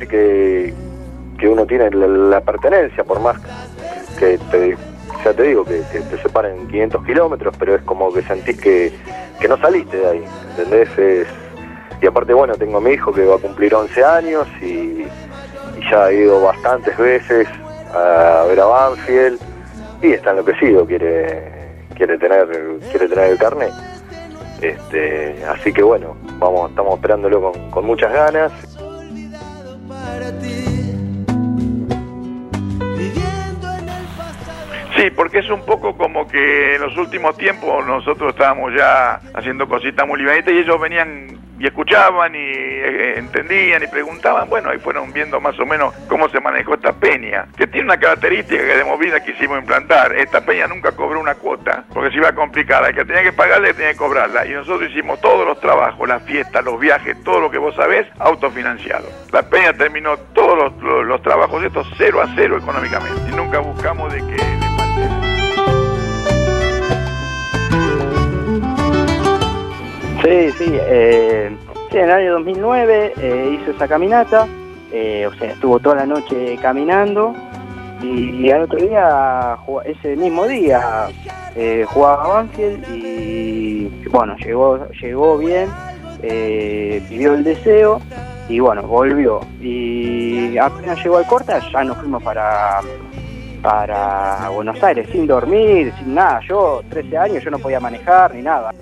que, uno tiene la, pertenencia, por más que te, ya te digo, que, te separen 500 kilómetros, pero es como que sentís que, que no saliste de ahí, ¿entendés? y aparte, bueno, tengo a mi hijo que va a cumplir 11 años y, ya ha ido bastantes veces a ver a Banfield y está enloquecido, quiere quiere tener quiere tener el carnet. Este, así que bueno, vamos estamos esperándolo con muchas ganas. Sí, porque es un poco como que en los últimos tiempos nosotros estábamos ya haciendo cositas muy libanitas y ellos venían y escuchaban y eh, entendían y preguntaban, bueno, ahí fueron viendo más o menos cómo se manejó esta peña, que tiene una característica que de movida quisimos implantar, esta peña nunca cobró una cuota, porque se iba a complicar, el que tenía que pagarle tenía que cobrarla, y nosotros hicimos todos los trabajos, las fiestas, los viajes, todo lo que vos sabés, autofinanciado. La peña terminó todos los, los, trabajos de estos cero a cero económicamente, y nunca buscamos de que... Sí, sí, eh, sí, en el año 2009 eh, hizo esa caminata, eh, o sea, estuvo toda la noche caminando y, al otro día, ese mismo día, jugaba Banfield y bueno, llegó, llegó bien, pidió el deseo y bueno, volvió. Y apenas llegó al corta ya nos fuimos para para Buenos Aires sin dormir, sin nada. Yo, 13 años, yo no podía manejar ni nada.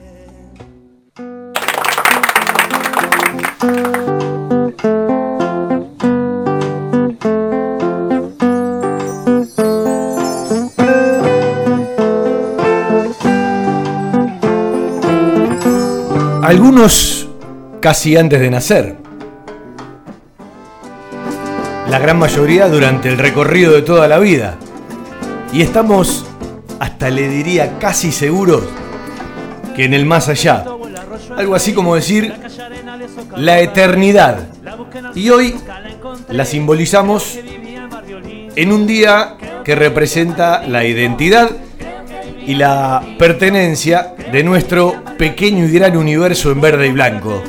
Algunos casi antes de nacer. La gran mayoría durante el recorrido de toda la vida. Y estamos, hasta le diría casi seguros, que en el más allá. Algo así como decir la eternidad. Y hoy la simbolizamos en un día que representa la identidad y la pertenencia de nuestro pequeño y gran universo en verde y blanco.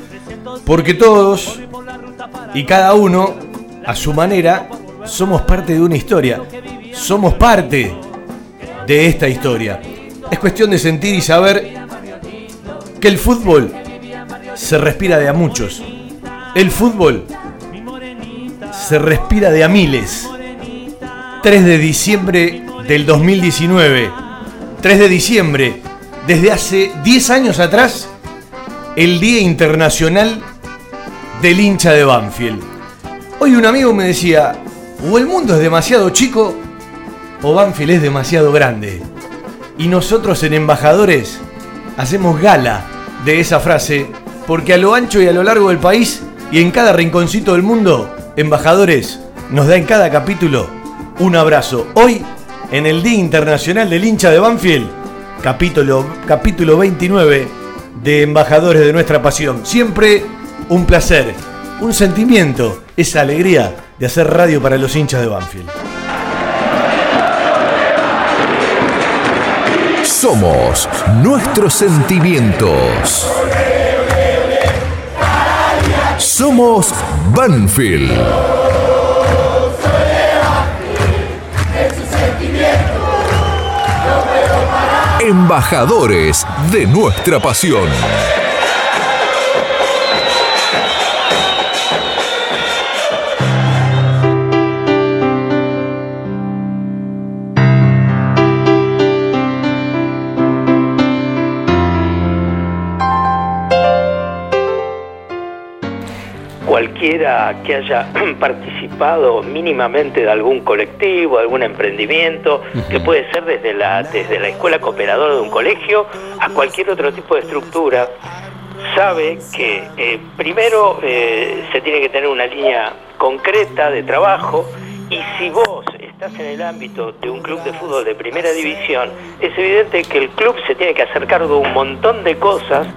Porque todos y cada uno, a su manera, somos parte de una historia. Somos parte de esta historia. Es cuestión de sentir y saber que el fútbol se respira de a muchos. El fútbol se respira de a miles. 3 de diciembre del 2019. 3 de diciembre, desde hace 10 años atrás, el Día Internacional del hincha de Banfield. Hoy un amigo me decía, o el mundo es demasiado chico o Banfield es demasiado grande. Y nosotros en Embajadores hacemos gala de esa frase porque a lo ancho y a lo largo del país y en cada rinconcito del mundo, Embajadores nos da en cada capítulo un abrazo. Hoy, en el Día Internacional del Hincha de Banfield, capítulo, capítulo 29 de Embajadores de nuestra Pasión. Siempre un placer, un sentimiento, esa alegría de hacer radio para los hinchas de Banfield. Somos nuestros sentimientos. Somos Banfield. Embajadores de nuestra pasión. Que haya participado mínimamente de algún colectivo, algún emprendimiento, que puede ser desde la, desde la escuela cooperadora de un colegio a cualquier otro tipo de estructura, sabe que eh, primero eh, se tiene que tener una línea concreta de trabajo y si vos estás en el ámbito de un club de fútbol de primera división, es evidente que el club se tiene que hacer cargo de un montón de cosas,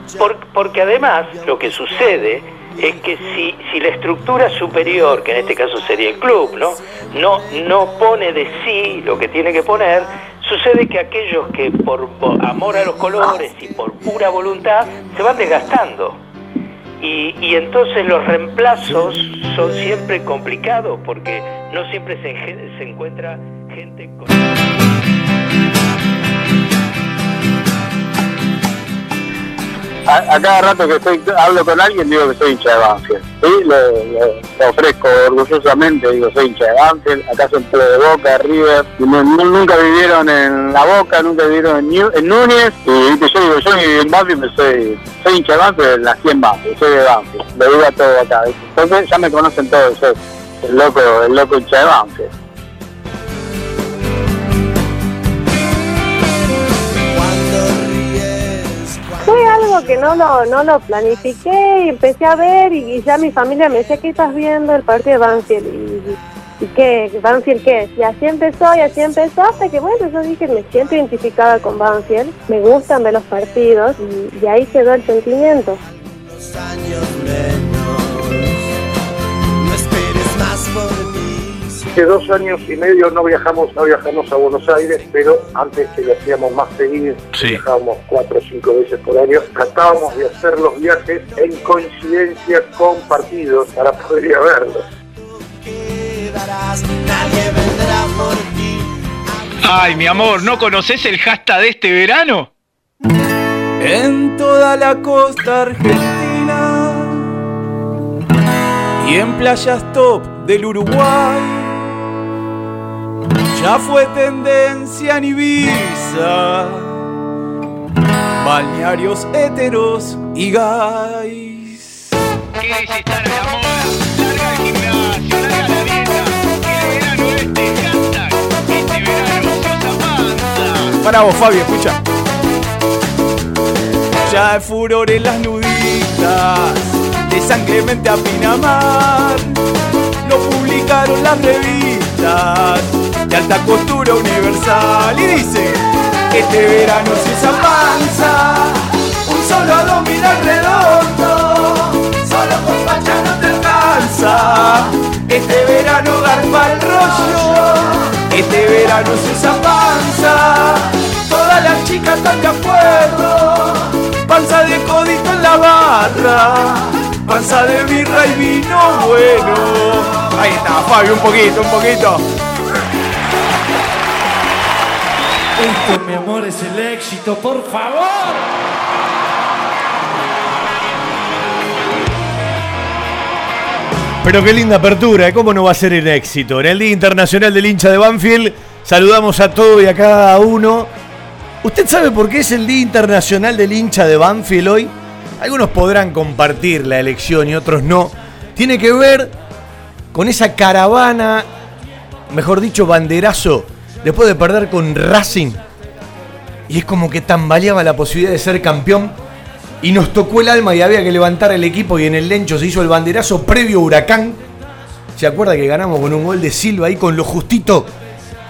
porque además lo que sucede es que si, si la estructura superior, que en este caso sería el club, ¿no? No, no pone de sí lo que tiene que poner, sucede que aquellos que por amor a los colores y por pura voluntad se van desgastando. Y, y entonces los reemplazos son siempre complicados porque no siempre se, se encuentra gente con... A, cada rato que estoy, hablo con alguien digo que soy hincha de Banfield. Sí, lo ofrezco orgullosamente, digo soy hincha de Banfield, acá son de Boca, River, nunca vivieron en La Boca, nunca vivieron en, Núñez, y yo digo, yo viví en Banfield, soy, soy hincha de Banfield, nací en Banfield, soy de Banfield, lo digo a todo acá, entonces ya me conocen todos, soy el loco, el loco hincha de Banfield. Que no lo, no lo planifiqué y empecé a ver y, ya mi familia me decía, ¿qué estás viendo el partido de Banfield? Y, y qué, ¿Banfield qué? Y así empezó y así empezó hasta que bueno, yo dije, me siento identificada con Banfield, me gustan ver los partidos y, y ahí quedó el sentimiento. Los años menos. No esperes más por. Hace dos años y medio no viajamos, no viajamos a Buenos Aires, pero antes que lo hacíamos más seguido, Sí. viajábamos cuatro o cinco veces por año, tratábamos de hacer los viajes en coincidencia con partidos para poder ir a verlos. Quedarás, nadie vendrá por ti. Ay, mi amor, ¿no conoces el hashtag de este verano? en toda la costa argentina y en playas top del Uruguay. Ya fue tendencia en Ibiza, balnearios heteros y gays. ¿Querés estar a la moda? Larga el gimnasio, larga la dieta. El verano este hashtag. Este verano sos panza. Para vos, Fabio, escucha. Ya hay furor en las nuditas, de San Clemente a Pinamar. Lo publicaron las revistas alta costura universal. Y dice: Este verano se usa panza, un solo abdominal redondo, solo con facha no te alcanza. Este verano garpa el rollo, este verano se usa panza. Todas las chicas están de acuerdo, panza de codito en la barra, panza de birra y vino bueno. Ahí está, Fabio, un poquito, un poquito. Esto, mi amor, es el éxito, por favor. Pero qué linda apertura, ¿eh? ¿cómo no va a ser el éxito? En el Día Internacional del Hincha de Banfield, saludamos a todo y a cada uno. ¿Usted sabe por qué es el Día Internacional del Hincha de Banfield hoy? Algunos podrán compartir la elección y otros no. Tiene que ver con esa caravana, mejor dicho, banderazo, después de perder con Racing. Y es como que tambaleaba la posibilidad de ser campeón y nos tocó el alma y había que levantar el equipo y en el Lencho se hizo el banderazo previo Huracán. ¿Se acuerda que ganamos con un gol de Silva ahí con lo justito?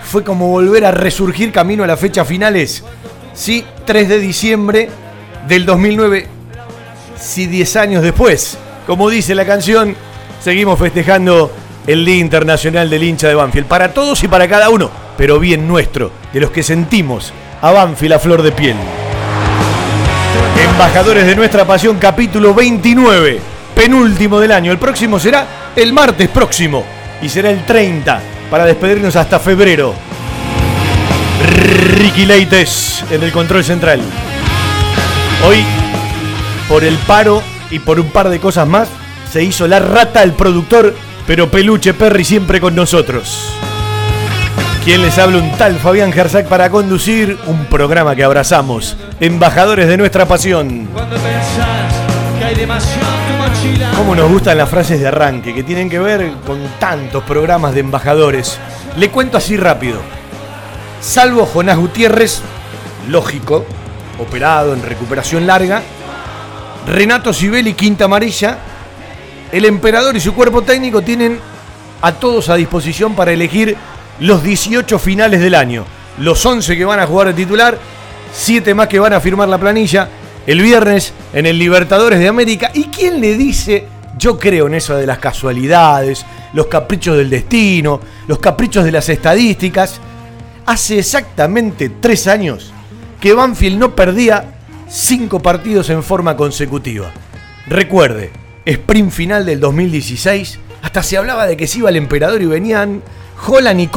Fue como volver a resurgir camino a las fechas finales. Sí, 3 de diciembre del 2009. Sí, 10 años después. Como dice la canción, seguimos festejando el Día Internacional del Hincha de Banfield. Para todos y para cada uno, pero bien nuestro, de los que sentimos a Banfield a flor de piel. Embajadores de nuestra pasión, capítulo 29, penúltimo del año. El próximo será el martes próximo y será el 30 para despedirnos hasta febrero. Ricky Leites en el control central. Hoy, por el paro y por un par de cosas más, se hizo la rata el productor, pero Peluche Perry siempre con nosotros. Quien les habla un tal Fabián Gersac para conducir un programa que abrazamos. Embajadores de nuestra pasión. Cuando pensás que hay demasiado tu mochila. Cómo nos gustan las frases de arranque que tienen que ver con tantos programas de embajadores. Le cuento así rápido. Salvo Jonás Gutiérrez, lógico, operado en recuperación larga. Renato Sibeli, quinta amarilla. El emperador y su cuerpo técnico tienen a todos a disposición para elegir los 18 finales del año. Los 11 que van a jugar de titular, 7 más que van a firmar la planilla. El viernes en el Libertadores de América. ¿Y quién le dice Yo creo en eso de las casualidades, los caprichos del destino, los caprichos de las estadísticas. Hace exactamente tres años que Banfield no perdía cinco partidos en forma consecutiva. Recuerde, sprint final del 2016, hasta se hablaba de que se iba el emperador y venían Holland y.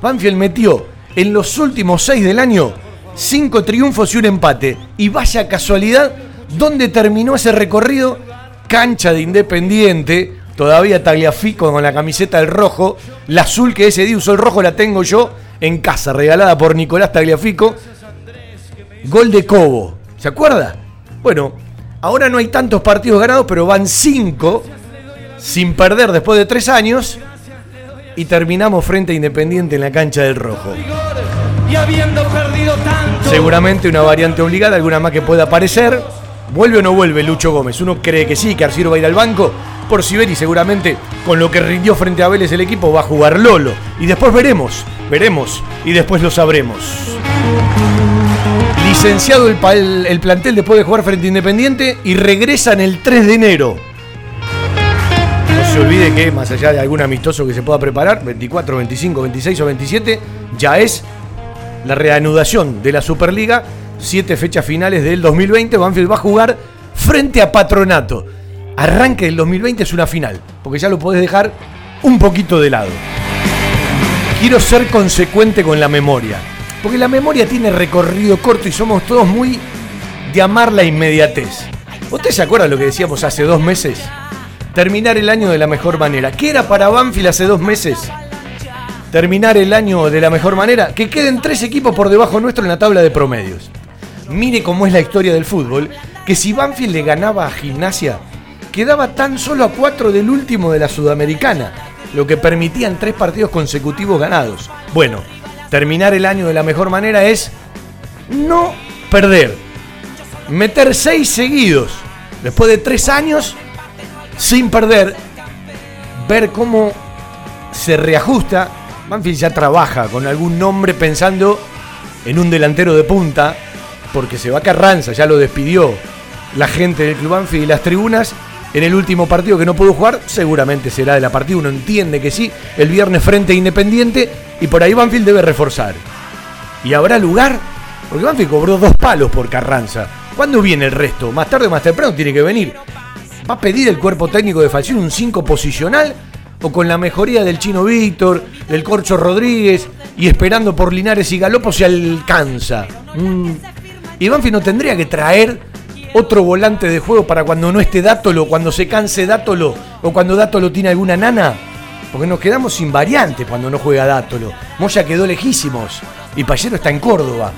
Banfield metió en los últimos seis del año cinco triunfos y un empate. Y vaya casualidad, ¿dónde terminó ese recorrido? Cancha de Independiente, todavía Tagliafico con la camiseta del rojo. La azul que ese día usó el rojo la tengo yo en casa, regalada por Nicolás Tagliafico. Gol de Cobo, ¿se acuerda? Bueno, ahora no hay tantos partidos ganados, pero van cinco sin perder después de tres años. Y terminamos frente a Independiente en la cancha del rojo. Y habiendo perdido tanto. Seguramente una variante obligada, alguna más que pueda aparecer. ¿Vuelve o no vuelve Lucho Gómez? Uno cree que sí, que Arciro va a ir al banco por Siberi. Seguramente con lo que rindió frente a Vélez el equipo va a jugar Lolo. Y después veremos, veremos y después lo sabremos. Licenciado el- el plantel después de jugar frente a Independiente y regresan el 3 de enero. Se olvide que más allá de algún amistoso que se pueda preparar, 24, 25, 26 o 27, ya es la reanudación de la Superliga. Siete fechas finales del 2020. Banfield va a jugar frente a Patronato. Arranque del 2020 es una final, porque ya lo podés dejar un poquito de lado. Quiero ser consecuente con la memoria, porque la memoria tiene recorrido corto y somos todos muy de amar la inmediatez. ¿Usted se acuerda lo que decíamos hace dos meses? Terminar el año de la mejor manera. ¿Qué era para Banfield hace dos meses? terminar el año de la mejor manera, que queden tres equipos por debajo nuestro en la tabla de promedios. Mire cómo es la historia del fútbol, que si Banfield le ganaba a Gimnasia, quedaba tan solo a cuatro del último de la Sudamericana, lo que permitían tres partidos consecutivos ganados. Bueno, terminar el año de la mejor manera es no perder, meter seis seguidos, después de tres años, sin perder, ver cómo se reajusta. Banfield ya trabaja con algún nombre pensando en un delantero de punta, porque se va Carranza, ya lo despidió la gente del Club Banfield y las tribunas. En el último partido que no pudo jugar, seguramente será de la partida, uno entiende que sí, el viernes frente a Independiente, y por ahí Banfield debe reforzar. ¿Y habrá lugar? Porque Banfield cobró dos palos por Carranza. ¿Cuándo viene el resto? Más tarde o más temprano tiene que venir. ¿Va a pedir el cuerpo técnico de Falcioni un 5 posicional? ¿O con la mejoría del Chino Víctor, del Corcho Rodríguez y esperando por Linares y Galopo se alcanza? Mm. Y no tendría que traer otro volante de juego para cuando no esté Dátolo, cuando se canse Dátolo o cuando Dátolo tiene alguna nana. Porque nos quedamos sin variante cuando no juega Dátolo. Moya quedó lejísimos y Payero está en Córdoba.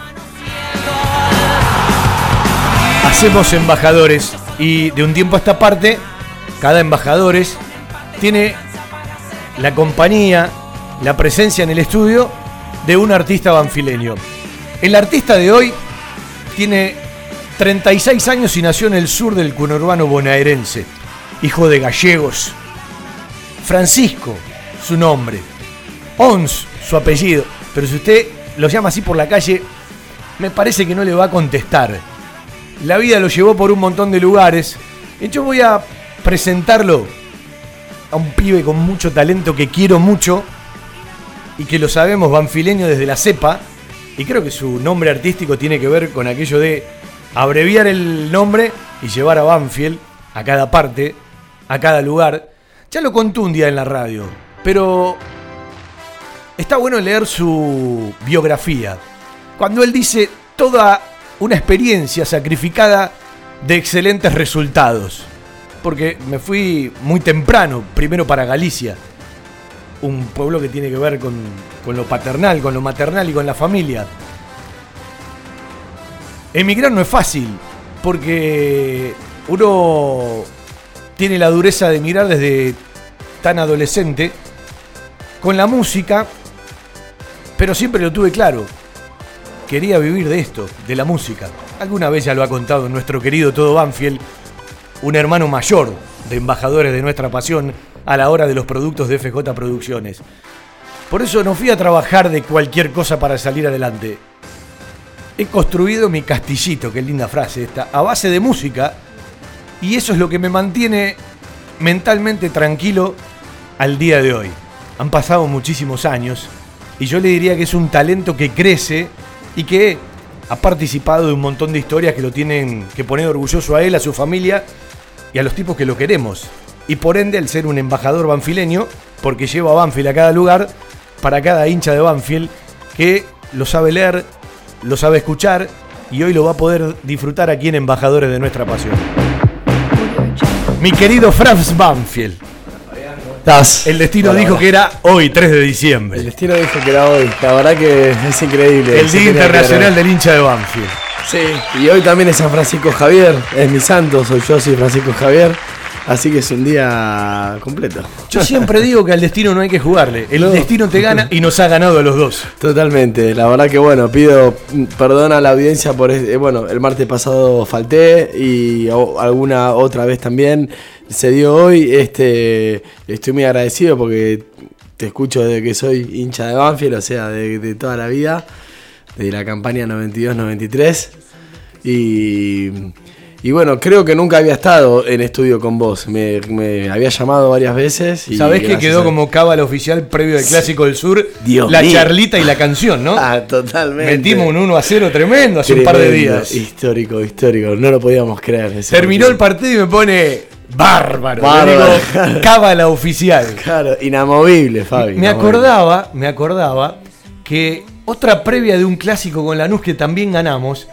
Hacemos embajadores y de un tiempo a esta parte, cada embajadores tiene la compañía, la presencia en el estudio de un artista banfileño. El artista de hoy tiene 36 años y nació en el sur del conurbano bonaerense, hijo de gallegos. Francisco, su nombre. Ons, su apellido. Pero si usted lo llama así por la calle, me parece que no le va a contestar. La vida lo llevó por un montón de lugares. Yo voy a presentarlo a un pibe con mucho talento que quiero mucho y que lo sabemos banfileño desde la cepa. Y creo que su nombre artístico tiene que ver con aquello de abreviar el nombre y llevar a Banfield a cada parte, a cada lugar. Ya lo contó un día en la radio, pero está bueno leer su biografía. Cuando él dice toda una experiencia sacrificada de excelentes resultados. Porque me fui muy temprano, primero para Galicia, un pueblo que tiene que ver con, con lo paternal, con lo maternal y con la familia. Emigrar no es fácil, porque uno tiene la dureza de emigrar desde tan adolescente con la música, pero siempre lo tuve claro. Quería vivir de esto, de la música. Alguna vez ya lo ha contado nuestro querido Todo Banfield, un hermano mayor de embajadores de nuestra pasión a la hora de los productos de FJ Producciones. Por eso no fui a trabajar de cualquier cosa para salir adelante. He construido mi castillito, qué linda frase esta, a base de música, y eso es lo que me mantiene mentalmente tranquilo al día de hoy. Han pasado muchísimos años y yo le diría que es un talento que crece y que ha participado de un montón de historias que lo tienen que poner orgulloso a él, a su familia y a los tipos que lo queremos. Y por ende, al ser un embajador banfileño, porque lleva a Banfield a cada lugar, para cada hincha de Banfield, que lo sabe leer, lo sabe escuchar y hoy lo va a poder disfrutar aquí en Embajadores de Nuestra Pasión. Mi querido Franz Banfield. El destino dijo que era hoy, 3 de diciembre. El destino dijo que era hoy. La verdad que es increíble. El Día Internacional del Hincha de Banfield. Sí, y hoy también es San Francisco Javier. Es mi santo, soy yo, soy Francisco Javier. Así que es un día completo. Yo siempre digo que al destino no hay que jugarle. El No. destino te gana y nos ha ganado a los dos. Totalmente, la verdad que bueno, pido perdón a la audiencia por este, bueno, el martes pasado falté y alguna otra vez también se dio hoy, este estoy muy agradecido porque te escucho desde que soy hincha de Banfield, o sea, de, de toda la vida, de la campaña 92-93 y y bueno, creo que nunca había estado en estudio con vos. Me, me había llamado varias veces. Y Sabés que quedó a- como cábala oficial previo al Sí. Clásico del Sur Dios la mío. charlita y la canción, ¿no? Ah, totalmente. Metimos un 1 a 0 tremendo hace un par de días. Histórico, histórico. No lo podíamos creer. Terminó el partido. y me pone bárbaro. Bárbaro. Digo, cábala oficial. Claro, inamovible, Fabi. Me inamovible. acordaba, me acordaba que otra previa de un clásico con Lanús que también ganamos,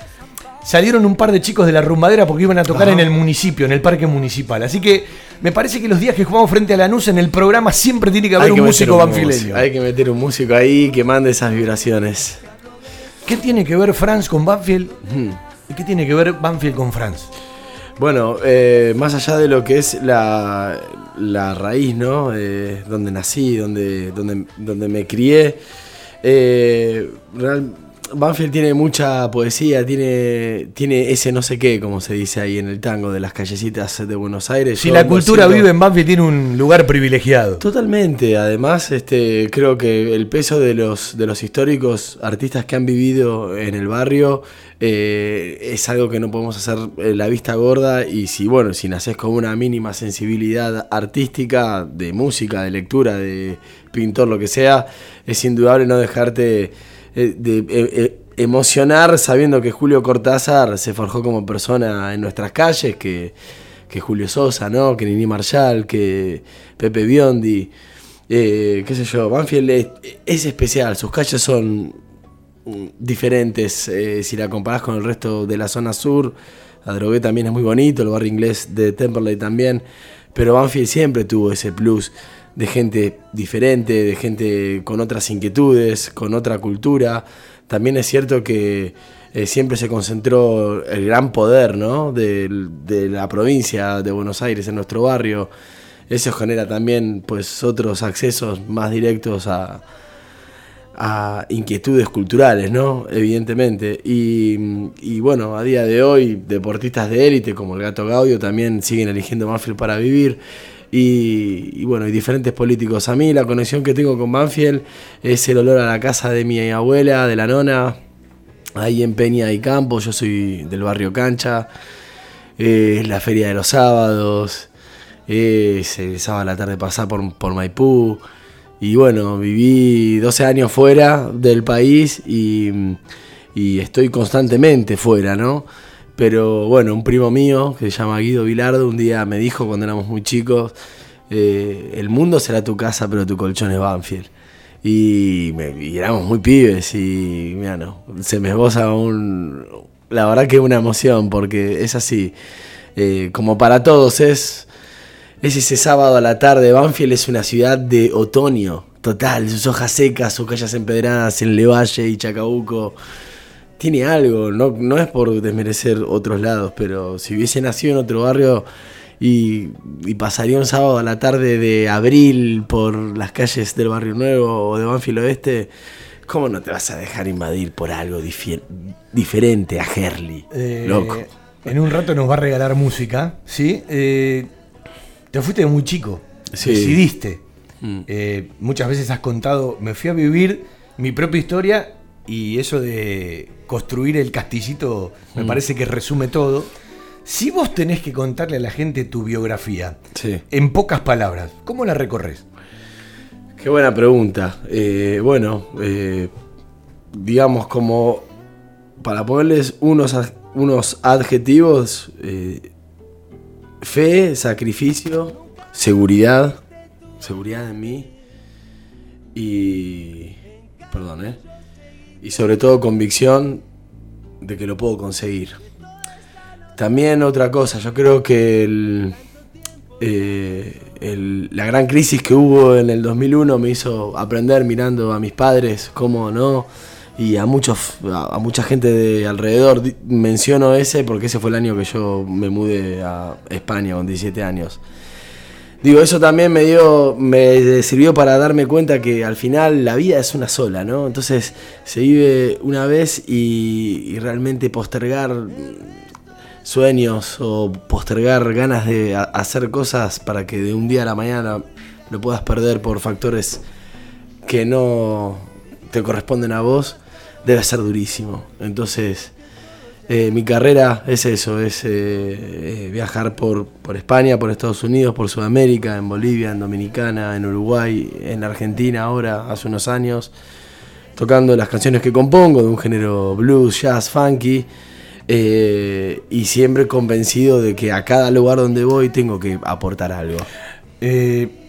salieron un par de chicos de la rumbadera porque iban a tocar Ajá. en el municipio, en el parque municipal. Así que me parece que los días que jugamos frente a Lanús en el programa siempre tiene que haber un músico banfileño. Hay que meter un músico ahí que mande esas vibraciones. ¿Qué tiene que ver Franz con Banfield? Hmm. ¿Y qué tiene que ver Banfield con Franz? Bueno, eh, más allá de lo que es la, la raíz, ¿no? Eh, donde nací, donde, donde, donde me crié. eh, real- Banfield tiene mucha poesía, tiene, tiene ese no sé qué, como se dice ahí en el tango de las callecitas de Buenos Aires. Si Yo la cultura siento- vive en Banfield tiene un lugar privilegiado. Totalmente, además este, creo que el peso de los, de los históricos artistas que han vivido en el barrio eh, es algo que no podemos hacer eh, la vista gorda y si bueno, si naces con una mínima sensibilidad artística, de música, de lectura, de pintor, lo que sea, es indudable no dejarte eh, de, eh, eh, emocionar sabiendo que Julio Cortázar se forjó como persona en nuestras calles, que que Julio Sosa, ¿no? Que Nini Marshall, que Pepe Biondi, eh, qué sé yo, Banfield es, es especial, sus calles son mm, diferentes si la comparás con el resto de la zona sur. Adrogué también es muy bonito, el barrio inglés de Temperley también, pero Banfield siempre tuvo ese plus de gente diferente, de gente con otras inquietudes, con otra cultura. También es cierto que eh, siempre se concentró el gran poder ¿no? Del- de, la provincia de Buenos Aires en nuestro barrio. Eso genera también pues, otros accesos más directos a, a inquietudes culturales, ¿no? Evidentemente. Y, y bueno, a día de hoy, deportistas de élite como el Gato Gaudio también siguen eligiendo Banfield para vivir. Y, bueno, y diferentes políticos. A mí la conexión que tengo con Banfield es el olor a la casa de mi abuela, de la nona, ahí en Peña y Campo. Yo soy del barrio Cancha. Eh, es la feria de los sábados. Es el sábado a la tarde pasar por, por Maipú. Y bueno, viví 12 años fuera del país y estoy constantemente fuera, ¿no? Pero bueno, un primo mío que se llama Guido Vilardo un día me dijo cuando éramos muy chicos, eh, el mundo será tu casa, pero tu colchón es Banfield. Y, me- éramos muy pibes y mira, no, se me esboza un... La verdad que una emoción porque es así, eh, como para todos es... Es ese sábado a la tarde, Banfield es una ciudad de otoño, total, sus hojas secas, sus calles empedradas en Levalle y Chacabuco. Tiene algo, no, no es por desmerecer otros lados, pero si hubiese nacido en otro barrio y, y pasaría un sábado a la tarde de abril por las calles del Barrio Nuevo o de Banfield Oeste, ¿cómo no te vas a dejar invadir por algo diferente a Herley? Eh, Loco. En un rato nos va a regalar música, ¿sí? Eh, te fuiste de muy chico, Sí. decidiste. Mm. Eh, muchas veces has contado, me fui a vivir mi propia historia y eso de construir el castillito me Mm. parece que resume todo. Si vos tenés que contarle a la gente tu biografía, Sí. en pocas palabras, ¿cómo la recorres? Qué buena pregunta. Eh, bueno, eh, digamos como para ponerles unos, unos adjetivos, eh, fe, sacrificio, seguridad, seguridad en mí y, perdón, ¿eh? Y sobre todo convicción de que lo puedo conseguir. También otra cosa, yo creo que el, eh, la gran crisis que hubo en el 2001 me hizo aprender mirando a mis padres, cómo no, y a, muchos, a, mucha gente de alrededor. Menciono ese porque ese fue el año que yo me mudé a España con 17 años. Digo, eso también me dio, me sirvió para darme cuenta que al final la vida es una sola, ¿no? Entonces se vive una vez y, y realmente postergar sueños o postergar ganas de hacer cosas para que de un día a la mañana lo puedas perder por factores que no te corresponden a vos, debe ser durísimo. Entonces, eh, mi carrera es eso, es eh, eh, viajar por, por España, por Estados Unidos, por Sudamérica, en Bolivia, en Dominicana, en Uruguay, en Argentina ahora, hace unos años, tocando las canciones que compongo de un género blues, jazz, funky, eh, y siempre convencido de que a cada lugar donde voy tengo que aportar algo.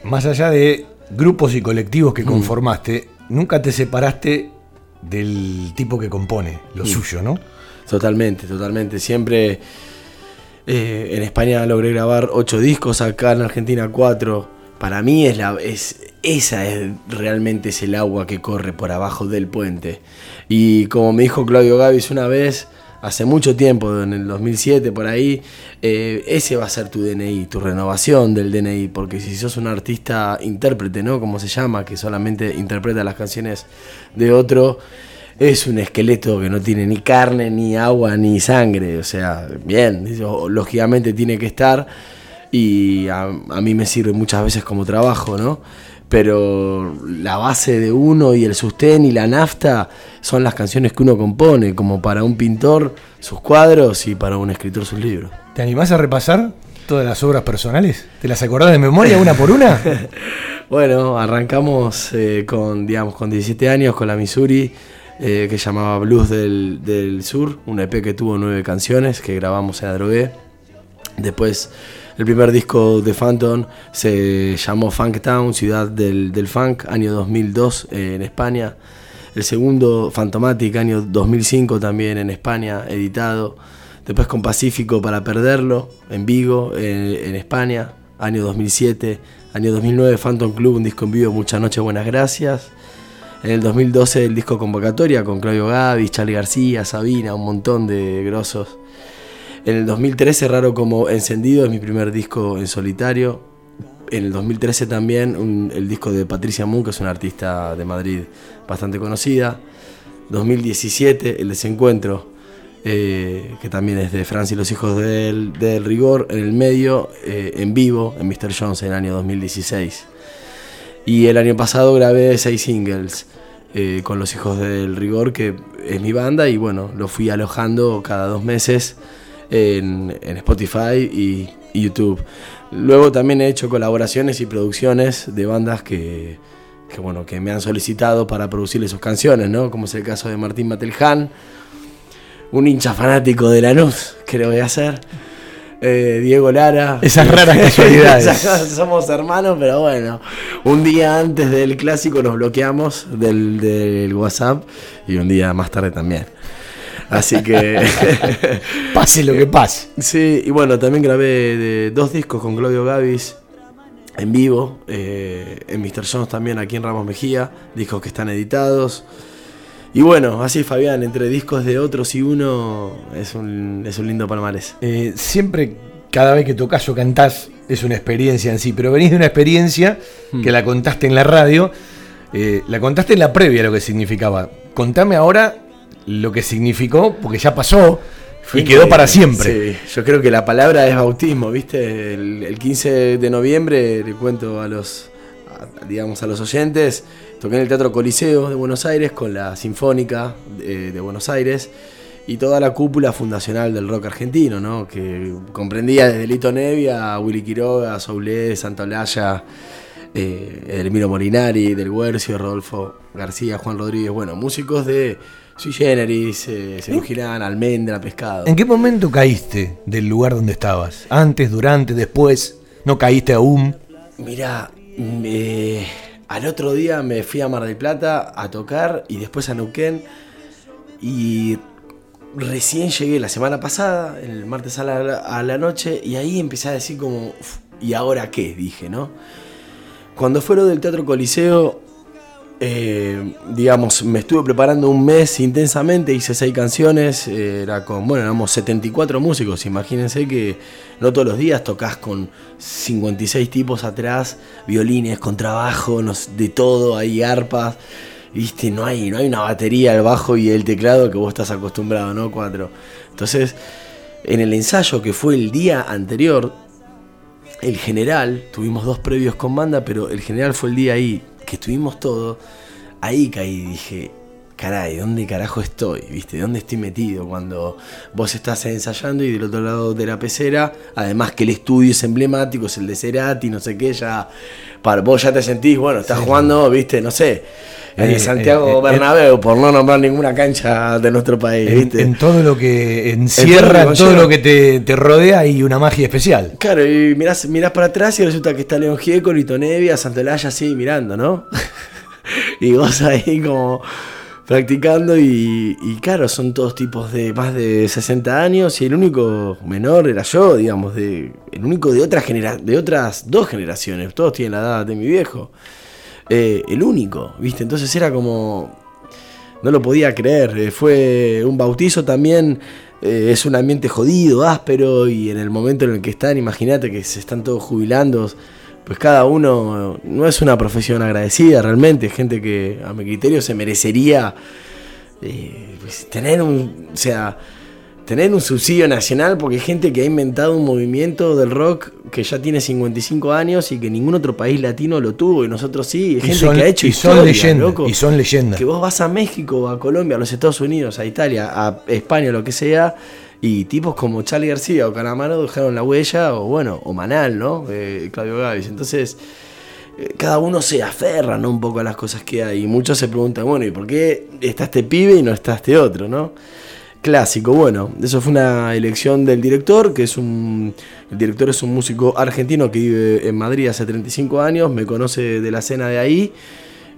Más allá de grupos y colectivos que conformaste, nunca te separaste del tipo que compone, lo Mm. suyo, ¿no? Totalmente, totalmente. Siempre eh, en España logré grabar ocho discos, acá en Argentina cuatro. Para mí es la, es, esa es realmente es el agua que corre por abajo del puente. Y como me dijo Claudio Gavis una vez, hace mucho tiempo, en el 2007 por ahí, eh, ese va a ser tu DNI, tu renovación del DNI, porque si sos un artista intérprete, ¿no? Como se llama, que solamente interpreta las canciones de otro, es un esqueleto que no tiene ni carne, ni agua, ni sangre. O sea, bien, eso lógicamente tiene que estar y a, a mí me sirve muchas veces como trabajo, ¿no? Pero la base de uno y el sustén y la nafta son las canciones que uno compone, como para un pintor sus cuadros y para un escritor sus libros. ¿Te animás a repasar todas las obras personales? ¿Te las acordás de memoria una por una? Bueno, arrancamos eh, con, digamos, con 17 años con la Missouri, eh, que llamaba Blues del, del Sur, un EP que tuvo nueve canciones que grabamos en Adrogué. Después, el primer disco de Phantom se llamó Funk Town, Ciudad del, del Funk, año 2002 eh, en España. El segundo, Fantomatic, año 2005 también en España, editado. Después con Pacífico para Perderlo, en Vigo, eh, en España, año 2007. Año 2009, Phantom Club, un disco en vivo, Muchas noches, buenas gracias. En el 2012 el disco Convocatoria con Claudio Gavis, Charlie García, Sabina, un montón de grosos. En el 2013 Raro como Encendido es mi primer disco en solitario. En el 2013 también el disco de Patricia Moon, que es una artista de Madrid bastante conocida. 2017 El Desencuentro, eh, que también es de Francia y los hijos del, del rigor. En el medio, eh, en vivo, en Mr. Jones en el año 2016. Y el año pasado grabé seis singles eh, con los hijos del rigor, que es mi banda, y bueno, lo fui alojando cada dos meses en, Spotify y, YouTube. Luego también he hecho colaboraciones y producciones de bandas que, que, bueno, que me han solicitado para producirle sus canciones, ¿no? Como es el caso de Martín Mateljan, un hincha fanático de Lanús, que lo voy a hacer. Eh, Diego Lara. Esas raras casualidades. Somos hermanos, pero bueno. Un día antes del clásico nos bloqueamos del, del WhatsApp y un día más tarde también. Así que. Pase lo que pase. Sí, y bueno, también grabé de dos discos con Claudio Gavis en vivo. eh, en Mr. Jones también aquí en Ramos Mejía. Discos que están editados. Y bueno, así Fabián, entre discos de otros y uno es un, es un lindo palmarés. Eh, siempre, cada vez que tocas o cantás, es una experiencia en sí, pero venís de una experiencia Hmm. que la contaste en la radio, eh, la contaste en la previa lo que significaba. Contame ahora lo que significó, porque ya pasó y quedó para siempre. Sí, yo creo que la palabra es bautismo, ¿viste? El, el 15 de noviembre le cuento a los, a- digamos, a los oyentes, toqué en el Teatro Coliseo de Buenos Aires con la Sinfónica de, de Buenos Aires y toda la cúpula fundacional del rock argentino, ¿no? Que comprendía desde Lito Nevia, a Willy Quiroga, Soulé, Santa Olalla, eh, Edelmiro Molinari, Del Guercio, Rodolfo García, Juan Rodríguez, bueno, músicos de Sui Generis, eh, Cerú Girán, Almendra, Pescado. ¿En qué momento caíste del lugar donde estabas? ¿Antes, durante, después? ¿No caíste aún? Mirá, me- al otro día me fui a Mar del Plata a tocar y después a Neuquén y recién llegué la semana pasada, el martes a la, a la noche, y ahí empecé a decir como, "Uf, ¿y ahora qué? Dije, ¿no? Cuando fue lo del Teatro Coliseo, eh, digamos, me estuve preparando un mes intensamente, hice seis canciones, era con, bueno, éramos 74 músicos, imagínense que no todos los días tocas con 56 tipos atrás, violines, contrabajo, nos- de todo, hay arpas, viste, no hay, no hay una batería, el bajo y el teclado que vos estás acostumbrado, ¿no? Cuatro. Entonces, en el ensayo que fue el día anterior, el general, tuvimos dos previos con banda, pero el general fue el día ahí que estuvimos todos. Ahí caí y dije, caray, ¿dónde carajo estoy? ¿Viste? ¿Dónde estoy metido? Cuando vos estás ensayando y del otro lado de la pecera, además que el estudio es emblemático, es el de Cerati, no sé qué, ya. Para, vos ya te sentís, bueno, estás jugando, viste, no sé. En Eh, Santiago eh, eh, Bernabéu, por no nombrar ninguna cancha de nuestro país, En, ¿viste? en todo lo que encierra, en todo lo que te, te rodea hay una magia especial. Claro, y mirás, mirás para atrás y resulta que está León Gieco, Lito Nevia, Santolaya así mirando, ¿no? y vos ahí como practicando y, y claro, son todos tipos de más de 60 años y el único menor era yo, digamos, de, el único de, otra genera, de otras dos generaciones, todos tienen la edad de mi viejo. Eh, el único, ¿viste? Entonces era como... No lo podía creer. eh, Fue un bautizo también. eh, es un ambiente jodido, áspero. Y en el momento en el que están, imagínate que se están todos jubilando. Pues cada uno no es una profesión agradecida realmente. Gente que a mi criterio se merecería pues, tener un. O sea. Tener un subsidio nacional porque hay gente que ha inventado un movimiento del rock que ya tiene 55 años y que ningún otro país latino lo tuvo y nosotros sí. Hay Y gente son- que ha hecho y son historia, leyendas, loco. y son leyendas. Que vos vas a México, a Colombia, a los Estados Unidos, a Italia, a España, lo que sea, y tipos como Charlie García o Calamaro dejaron la huella, o bueno, o Manal, ¿no? Eh, Claudio Gavis. Entonces, eh, cada uno se aferra, ¿no? Un poco a las cosas que hay. Y muchos se preguntan, bueno, ¿y por qué está este pibe y no está este otro, ¿no? Clásico, bueno, eso fue una elección del director, que es un. El director es un músico argentino que vive en Madrid hace 35 años, me conoce de la escena de ahí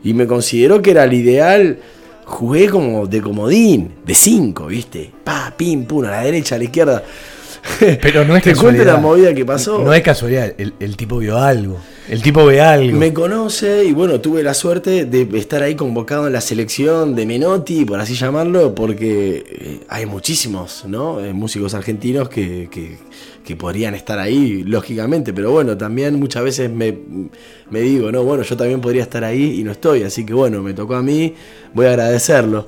y me consideró que era el ideal. Jugué como de comodín, de 5, ¿viste? Pa, pim, pum, a la derecha, a la izquierda. Pero no es Te cuento casualidad. la movida que pasó. No es casualidad, el, el tipo vio algo. El tipo ve algo. Me conoce y bueno, tuve la suerte de estar ahí convocado en la selección de Menotti, por así llamarlo, porque eh, hay muchísimos ¿no? Eh, músicos argentinos que, que- podrían estar ahí, lógicamente, pero bueno, también muchas veces me, me digo, no, bueno, yo también podría estar ahí y no estoy, así que bueno, me tocó a mí, voy a agradecerlo.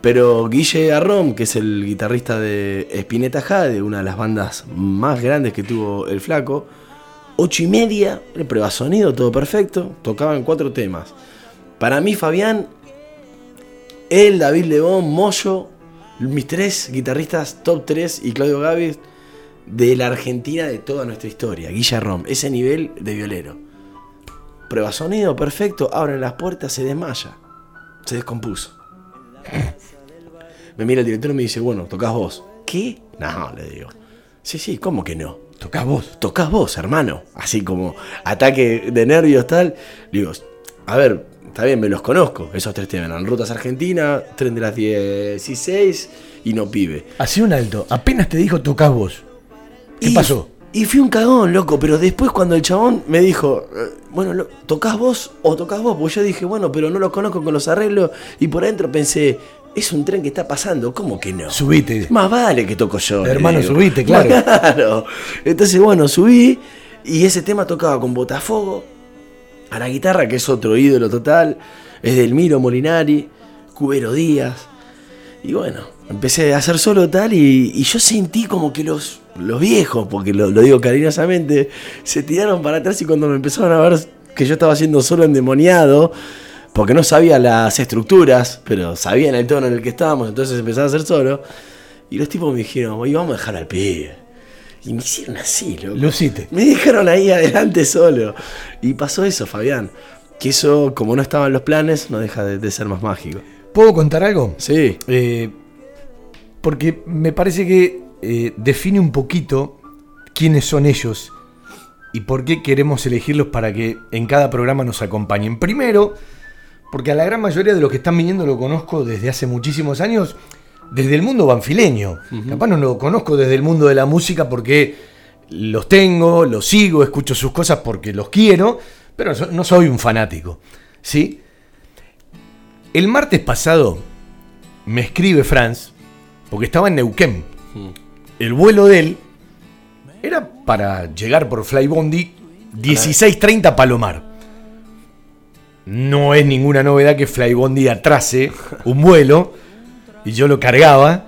Pero Guille Arrom, que es el guitarrista de Spinetta Jade, una de las bandas más grandes que tuvo el Flaco, ocho y media, prueba sonido, todo perfecto, tocaban cuatro temas. Para mí, Fabián, él, David Lebón, Moyo, mis tres guitarristas top 3 y Claudio Gavis de la Argentina de toda nuestra historia, Guilla Rom, ese nivel de violero. Prueba sonido, perfecto, abren las puertas, se desmaya, se descompuso. Me mira el director y me dice, bueno, tocas vos. ¿Qué? No, le digo. Sí, sí, ¿cómo que no? Tocás vos. Tocas vos, hermano. Así como ataque de nervios, tal. Digo, a ver, está bien, me los conozco. Esos tres temas eran Rutas Argentina, Tren de las 16 y No Pibe. Hacía un alto. Apenas te dijo tocás vos. ¿Qué Y- pasó? Y fui un cagón, loco, pero después cuando el chabón me dijo, eh, bueno, lo- ¿tocás vos o tocas vos? Pues yo dije, bueno, pero no los conozco con los arreglos. Y por adentro pensé, es un tren que está pasando, ¿cómo que no? Subite. Más vale que toco yo. Hermano, subite, claro. Claro. Entonces, bueno, subí y ese tema tocaba con Botafogo, a la guitarra, que es otro ídolo total, es del Miro Molinari, Cubero Díaz. Y bueno, empecé a hacer solo tal y, y yo sentí como que los, los viejos, porque lo, lo digo cariñosamente, se tiraron para atrás y cuando me empezaron a ver que yo estaba haciendo solo endemoniado, porque no sabía las estructuras, pero sabían el tono en el que estábamos, entonces empezaba a hacer solo. Y los tipos me dijeron, y vamos a dejar al pibe. Y me hicieron así, loco. Lucite. Me dejaron ahí adelante solo. Y pasó eso, Fabián. Que eso, como no estaban los planes, no deja de, de ser más mágico. ¿Puedo contar algo? Sí. Eh, porque me parece que eh, define un poquito quiénes son ellos y por qué queremos elegirlos para que en cada programa nos acompañen. Primero, porque a la gran mayoría de los que están viniendo lo conozco desde hace muchísimos años, desde el mundo banfileño. Capaz no lo conozco desde el mundo de la música porque los tengo, los sigo, escucho sus cosas porque los quiero, pero no soy un fanático. ¿Sí? El martes pasado me escribe Franz, porque estaba en Neuquén. El vuelo de él era para llegar por Flybondi 16.30 Palomar. No es ninguna novedad que Flybondi atrase un vuelo y yo lo cargaba.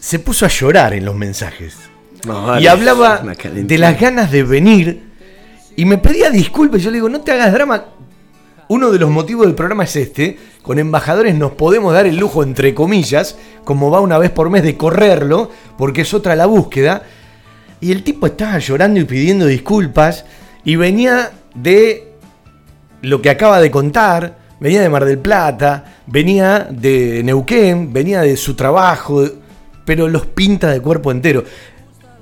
Se puso a llorar en los mensajes. No, vale. Y hablaba de las ganas de venir y me pedía disculpas. Yo le digo, no te hagas drama. Uno de los motivos del programa es este. Con embajadores nos podemos dar el lujo, entre comillas, como va una vez por mes, de correrlo, porque es otra la búsqueda. Y el tipo estaba llorando y pidiendo disculpas. Y venía de lo que acaba de contar. Venía de Mar del Plata, venía de Neuquén, venía de su trabajo, pero los pinta de cuerpo entero.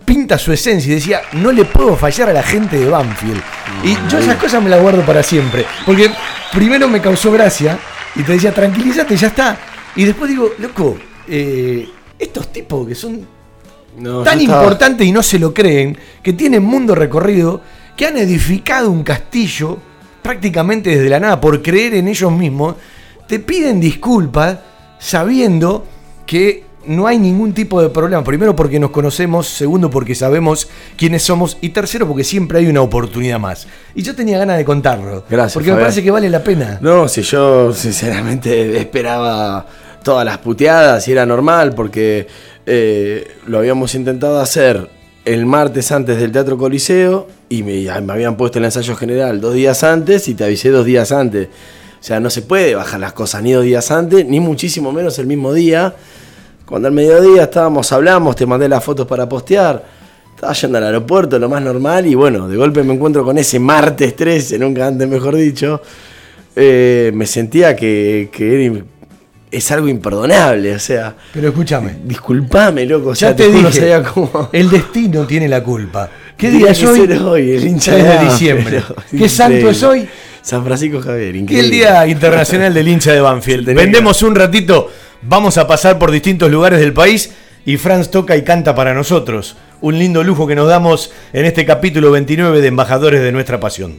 Pinta su esencia y decía, no le puedo fallar a la gente de Banfield. Y yo esas cosas me las guardo para siempre. Porque primero me causó gracia y te decía, tranquilízate, ya está. Y después digo, loco, eh, estos tipos que son No, tan importantes y no se lo creen, que tienen mundo recorrido, que han edificado un castillo prácticamente desde la nada por creer en ellos mismos, te piden disculpas sabiendo que no hay ningún tipo de problema. Primero porque nos conocemos, segundo porque sabemos quiénes somos y tercero porque siempre hay una oportunidad más. Y yo tenía ganas de contarlo. Gracias, Porque me parece que vale la pena. No, si yo sinceramente esperaba todas las puteadas y era normal porque eh, lo habíamos intentado hacer el martes antes del Teatro Coliseo y me, habían puesto el ensayo general dos días antes y te avisé dos días antes. O sea, no se puede bajar las cosas ni dos días antes, ni muchísimo menos el mismo día. Cuando al mediodía estábamos, hablamos, te mandé las fotos para postear. Estaba yendo al aeropuerto, lo más normal, y bueno, de golpe me encuentro con ese martes 13, nunca antes mejor dicho. Eh, me sentía que, es algo imperdonable, o sea. Pero escúchame. Disculpame, loco, o sea, Ya te juro, dije, cómo- el destino tiene la culpa. ¿Qué día es hoy? el hincha 3 de diciembre. pero ¿Qué santo es hoy? San Francisco Javier, increíble. el Día Internacional del Hincha de Banfield. Vendemos un ratito, vamos a pasar por distintos lugares del país y Franz toca y canta para nosotros. Un lindo lujo que nos damos en este capítulo 29 de Embajadores de Nuestra Pasión.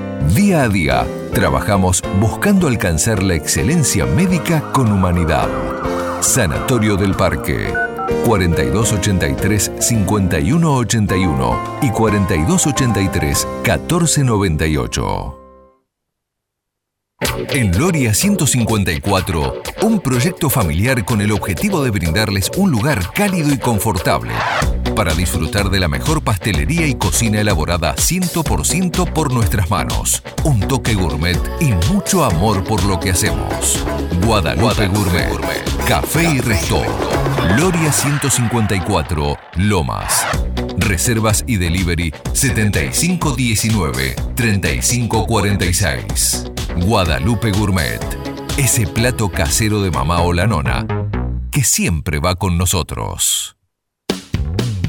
Día a día, trabajamos buscando alcanzar la excelencia médica con humanidad. Sanatorio del Parque. 4283-5181 y 4283-1498. En Loria 154, un proyecto familiar con el objetivo de brindarles un lugar cálido y confortable para disfrutar de la mejor pastelería y cocina elaborada 100% por nuestras manos, un toque gourmet y mucho amor por lo que hacemos. Guadalupe Gourmet, Café y Resto, Loria 154, Lomas. Reservas y delivery 7519-3546. Guadalupe Gourmet. Ese plato casero de mamá o la nona que siempre va con nosotros.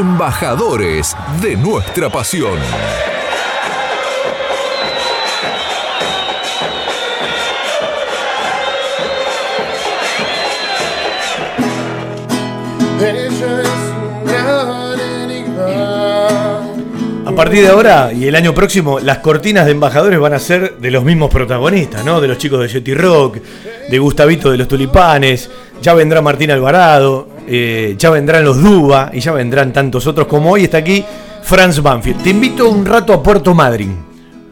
Embajadores de nuestra pasión. A partir de ahora y el año próximo, las cortinas de embajadores van a ser de los mismos protagonistas, ¿no? De los chicos de Jetty Rock, de Gustavito de los Tulipanes, ya vendrá Martín Alvarado, eh, ya vendrán los Duba y ya vendrán tantos otros como hoy está aquí Franz Banfield. Te invito un rato a Puerto Madryn.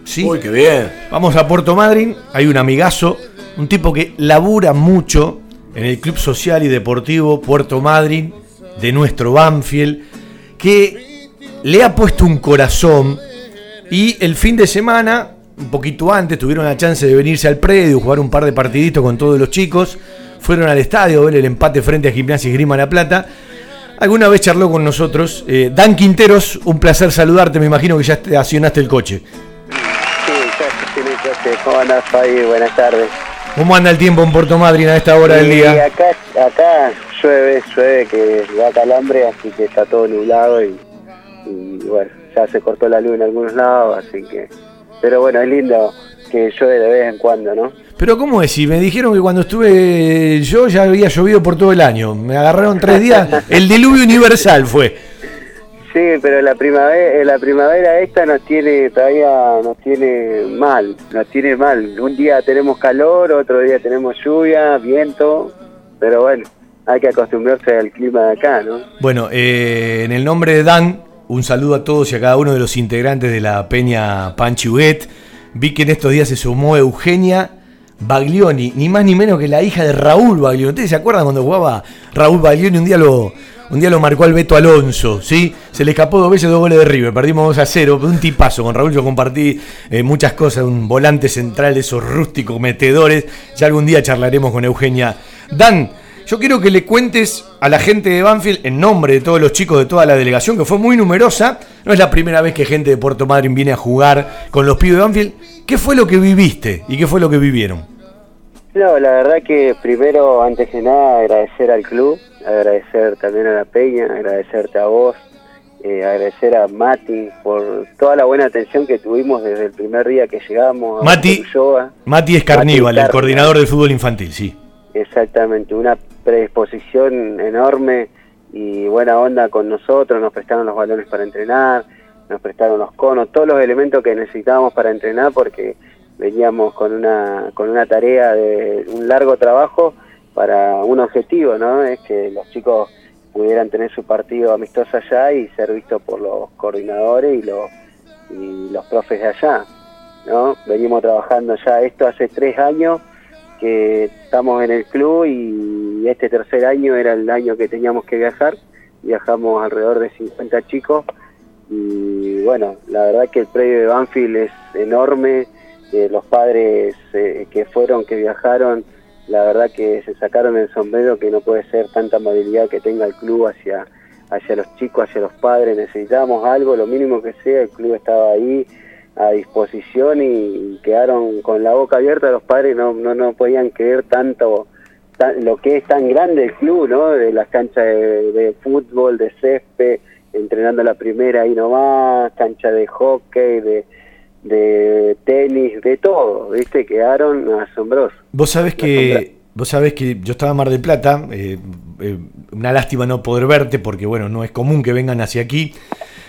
¿sí? Uy, qué bien. Vamos a Puerto Madryn, hay un amigazo, un tipo que labura mucho en el Club Social y Deportivo Puerto Madryn de nuestro Banfield, que le ha puesto un corazón y el fin de semana, un poquito antes, tuvieron la chance de venirse al predio, jugar un par de partiditos con todos los chicos, fueron al estadio a ver el empate frente a Gimnasia y Grima La Plata. Alguna vez charló con nosotros. Eh, Dan Quinteros, un placer saludarte, me imagino que ya estacionaste el coche. Sí, ya. ¿Cómo andás, Fabi? Buenas tardes. ¿Cómo anda el tiempo en Puerto Madryn a esta hora del Y día? acá, acá llueve, llueve que da calambre, así que está todo nublado y, y bueno, ya se cortó la luz en algunos lados, así que... Pero bueno, es lindo que llueve de vez en cuando, ¿no? Pero ¿cómo es? Si me dijeron que cuando estuve yo ya había llovido por todo el año. Me agarraron tres días. El diluvio universal fue. Sí, pero la primavera, la primavera esta nos tiene todavía nos tiene mal, nos tiene mal. Un día tenemos calor, otro día tenemos lluvia, viento, pero bueno, hay que acostumbrarse al clima de acá, ¿no? Bueno, eh, en el nombre de Dan, un saludo a todos y a cada uno de los integrantes de la Peña Panchuet. Vi que en estos días se sumó Eugenia Baglioni, ni más ni menos que la hija de Raúl Baglioni. ¿Ustedes se acuerdan cuando jugaba Raúl Baglioni? Un día lo, un día lo marcó al Beto Alonso, ¿sí? Se le escapó dos veces dos goles de River, perdimos 2 a 0, un tipazo. Con Raúl yo compartí eh, muchas cosas, un volante central esos rústicos metedores. Ya algún día charlaremos con Eugenia. Dan, yo quiero que le cuentes a la gente de Banfield, en nombre de todos los chicos de toda la delegación, que fue muy numerosa, no es la primera vez que gente de Puerto Madryn viene a jugar con los pibes de Banfield, ¿qué fue lo que viviste y qué fue lo que vivieron? No, la verdad que primero, antes que nada, agradecer al club, agradecer también a la Peña, agradecerte a vos, eh, agradecer a Mati por toda la buena atención que tuvimos desde el primer día que llegamos. a Mati, Yoga. Mati Escarníbal, el Carníbal. coordinador del fútbol infantil, sí. Exactamente, una predisposición enorme y buena onda con nosotros, nos prestaron los balones para entrenar, nos prestaron los conos, todos los elementos que necesitábamos para entrenar porque veníamos con una con una tarea de un largo trabajo para un objetivo, ¿no? Es que los chicos pudieran tener su partido amistoso allá y ser vistos por los coordinadores y los y los profes de allá, ¿no? Venimos trabajando ya esto hace tres años que estamos en el club y este tercer año era el año que teníamos que viajar. Viajamos alrededor de 50 chicos y bueno, la verdad que el predio de Banfield es enorme. eh, los padres eh, que fueron, que viajaron, la verdad que se sacaron el sombrero que no puede ser tanta amabilidad que tenga el club hacia, hacia los chicos, hacia los padres. Necesitábamos algo, lo mínimo que sea, el club estaba ahí a disposición y quedaron con la boca abierta los padres no no, no podían creer tanto tan- lo que es tan grande el club no de las canchas de, de fútbol de césped entrenando la primera ahí nomás cancha de hockey de de tenis de todo viste quedaron asombrosos Vos sabés que, vos sabés que yo estaba en Mar del Plata, eh, eh, una lástima no poder verte porque bueno, no es común que vengan hacia aquí.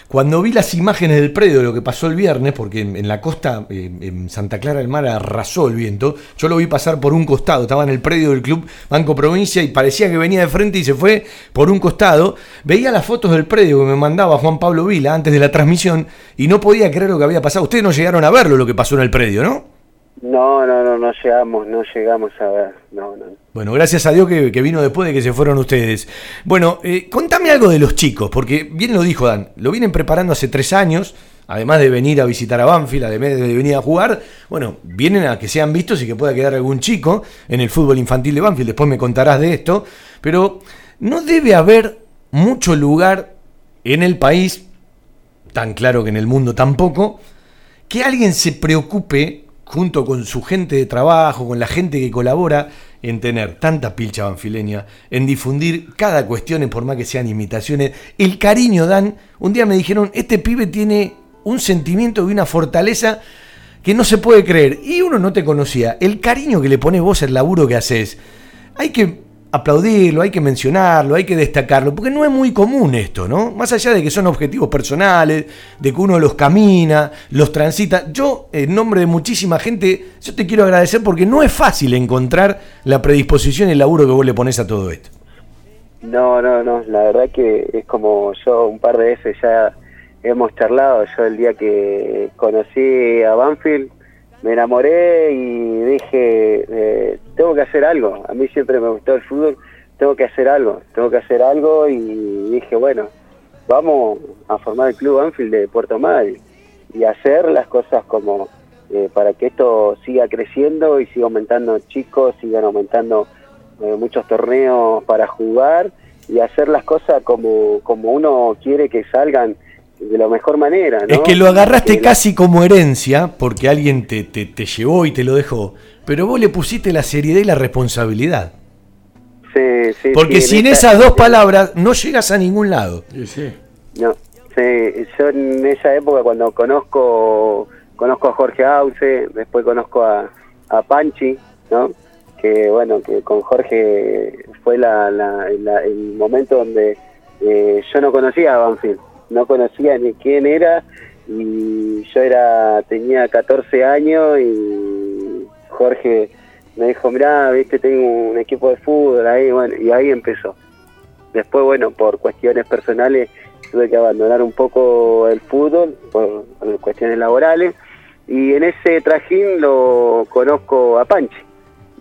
Cuando vi las imágenes del predio de lo que pasó el viernes, porque en, en la costa, eh, en Santa Clara del Mar, arrasó el viento, yo lo vi pasar por un costado, estaba en el predio del club Banco Provincia y parecía que venía de frente y se fue por un costado. Veía las fotos del predio que me mandaba Juan Pablo Vila antes de la transmisión y no podía creer lo que había pasado. Ustedes no llegaron a verlo lo que pasó en el predio, ¿no? No, no, no, no llegamos, no llegamos a ver, no, no. Bueno, gracias a Dios que, vino después de que se fueron ustedes. Bueno, eh, contame algo de los chicos, porque bien lo dijo Dan, lo vienen preparando hace tres años, además de venir a visitar a Banfield, además de venir a jugar, bueno, vienen a que sean vistos y que pueda quedar algún chico en el fútbol infantil de Banfield, después me contarás de esto, pero no debe haber mucho lugar en el país, tan claro que en el mundo tampoco, que alguien se preocupe junto con su gente de trabajo, con la gente que colabora, en tener tanta pilcha banfileña, en difundir cada cuestión, por más que sean imitaciones. El cariño, Dan, un día me dijeron, este pibe tiene un sentimiento y una fortaleza que no se puede creer. Y uno no te conocía. El cariño que le pones vos al laburo que haces, hay que aplaudirlo, hay que mencionarlo, hay que destacarlo, porque no es muy común esto, ¿no? Más allá de que son objetivos personales, de que uno los camina, los transita. Yo, en nombre de muchísima gente, yo te quiero agradecer porque no es fácil encontrar la predisposición y el laburo que vos le pones a todo esto. No, no, no, la verdad que es como yo un par de veces ya hemos charlado, yo el día que conocí a Banfield, me enamoré y dije, eh, tengo que hacer algo. A mí siempre me gustó el fútbol, tengo que hacer algo, tengo que hacer algo y dije, bueno, vamos a formar el club Anfield de Puerto Madryn y hacer las cosas como eh, para que esto siga creciendo y siga aumentando chicos, sigan aumentando eh, muchos torneos para jugar y hacer las cosas como, como uno quiere que salgan de la mejor manera. ¿no? Es que lo agarraste casi como herencia, porque alguien te, te, te, llevó y te lo dejó, pero vos le pusiste la seriedad y la responsabilidad. Sí, sí, porque sí, sin esa- esas dos palabras no llegas a ningún lado. No, sí, yo en esa época cuando conozco conozco a Jorge Auce, después conozco a, a Panchi, ¿no? Que bueno, que con Jorge fue la, la- la- el momento donde eh, yo no conocía a Banfield, no conocía ni quién era y yo era tenía 14 años y Jorge me dijo, mirá, viste, tengo un equipo de fútbol ahí, bueno, y ahí empezó. Después, bueno, por cuestiones personales tuve que abandonar un poco el fútbol, por, por cuestiones laborales, y en ese trajín lo conozco a Panchi,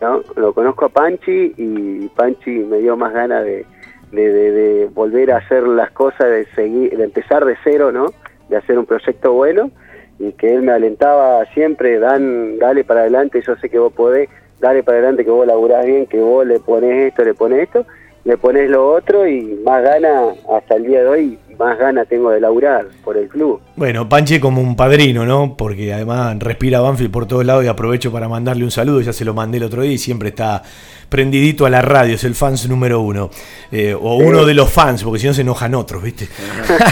¿no? Lo conozco a Panchi y Panchi me dio más ganas de, de, de- de volver a hacer las cosas, de seguir, de empezar de cero, ¿no? De hacer un proyecto bueno y que él me alentaba siempre, Dan, dale para adelante, yo sé que vos podés, dale para adelante que vos laburás bien, que vos le pones esto, le pones esto, le pones lo otro y más gana hasta el día de hoy, más gana tengo de laburar por el club. Bueno, Panche como un padrino, ¿no? Porque además respira Banfield por todos lados y aprovecho para mandarle un saludo, ya se lo mandé el otro día y siempre está prendidito a la radio, es el fans número uno. Eh, o uno de los fans, porque si no se enojan otros, ¿viste?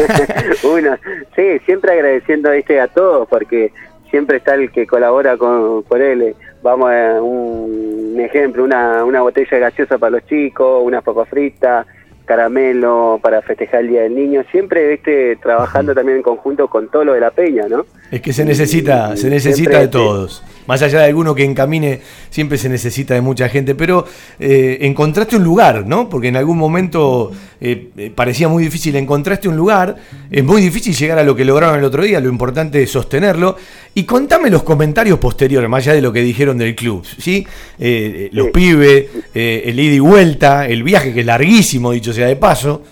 Uno, sí, siempre agradeciendo ¿viste? a todos, porque siempre está el que colabora con, con él. eh, Vamos a un ejemplo, una, una botella de gaseosa para los chicos, unas papas fritas, caramelo para festejar el Día del Niño, siempre viste trabajando también en conjunto con todo lo de la peña, ¿no? Es que se necesita, se necesita de sí. todos. Más allá de alguno que encamine, siempre se necesita de mucha gente. Pero eh, encontraste un lugar, ¿no? Porque en algún momento eh, eh, parecía muy difícil. Encontraste un lugar. Es muy difícil llegar a lo que lograron el otro día. Lo importante es sostenerlo. Y contame los comentarios posteriores, más allá de lo que dijeron del club. ¿sí? Eh, los Sí. pibes, el ida y vuelta, el viaje que es larguísimo, dicho sea de paso.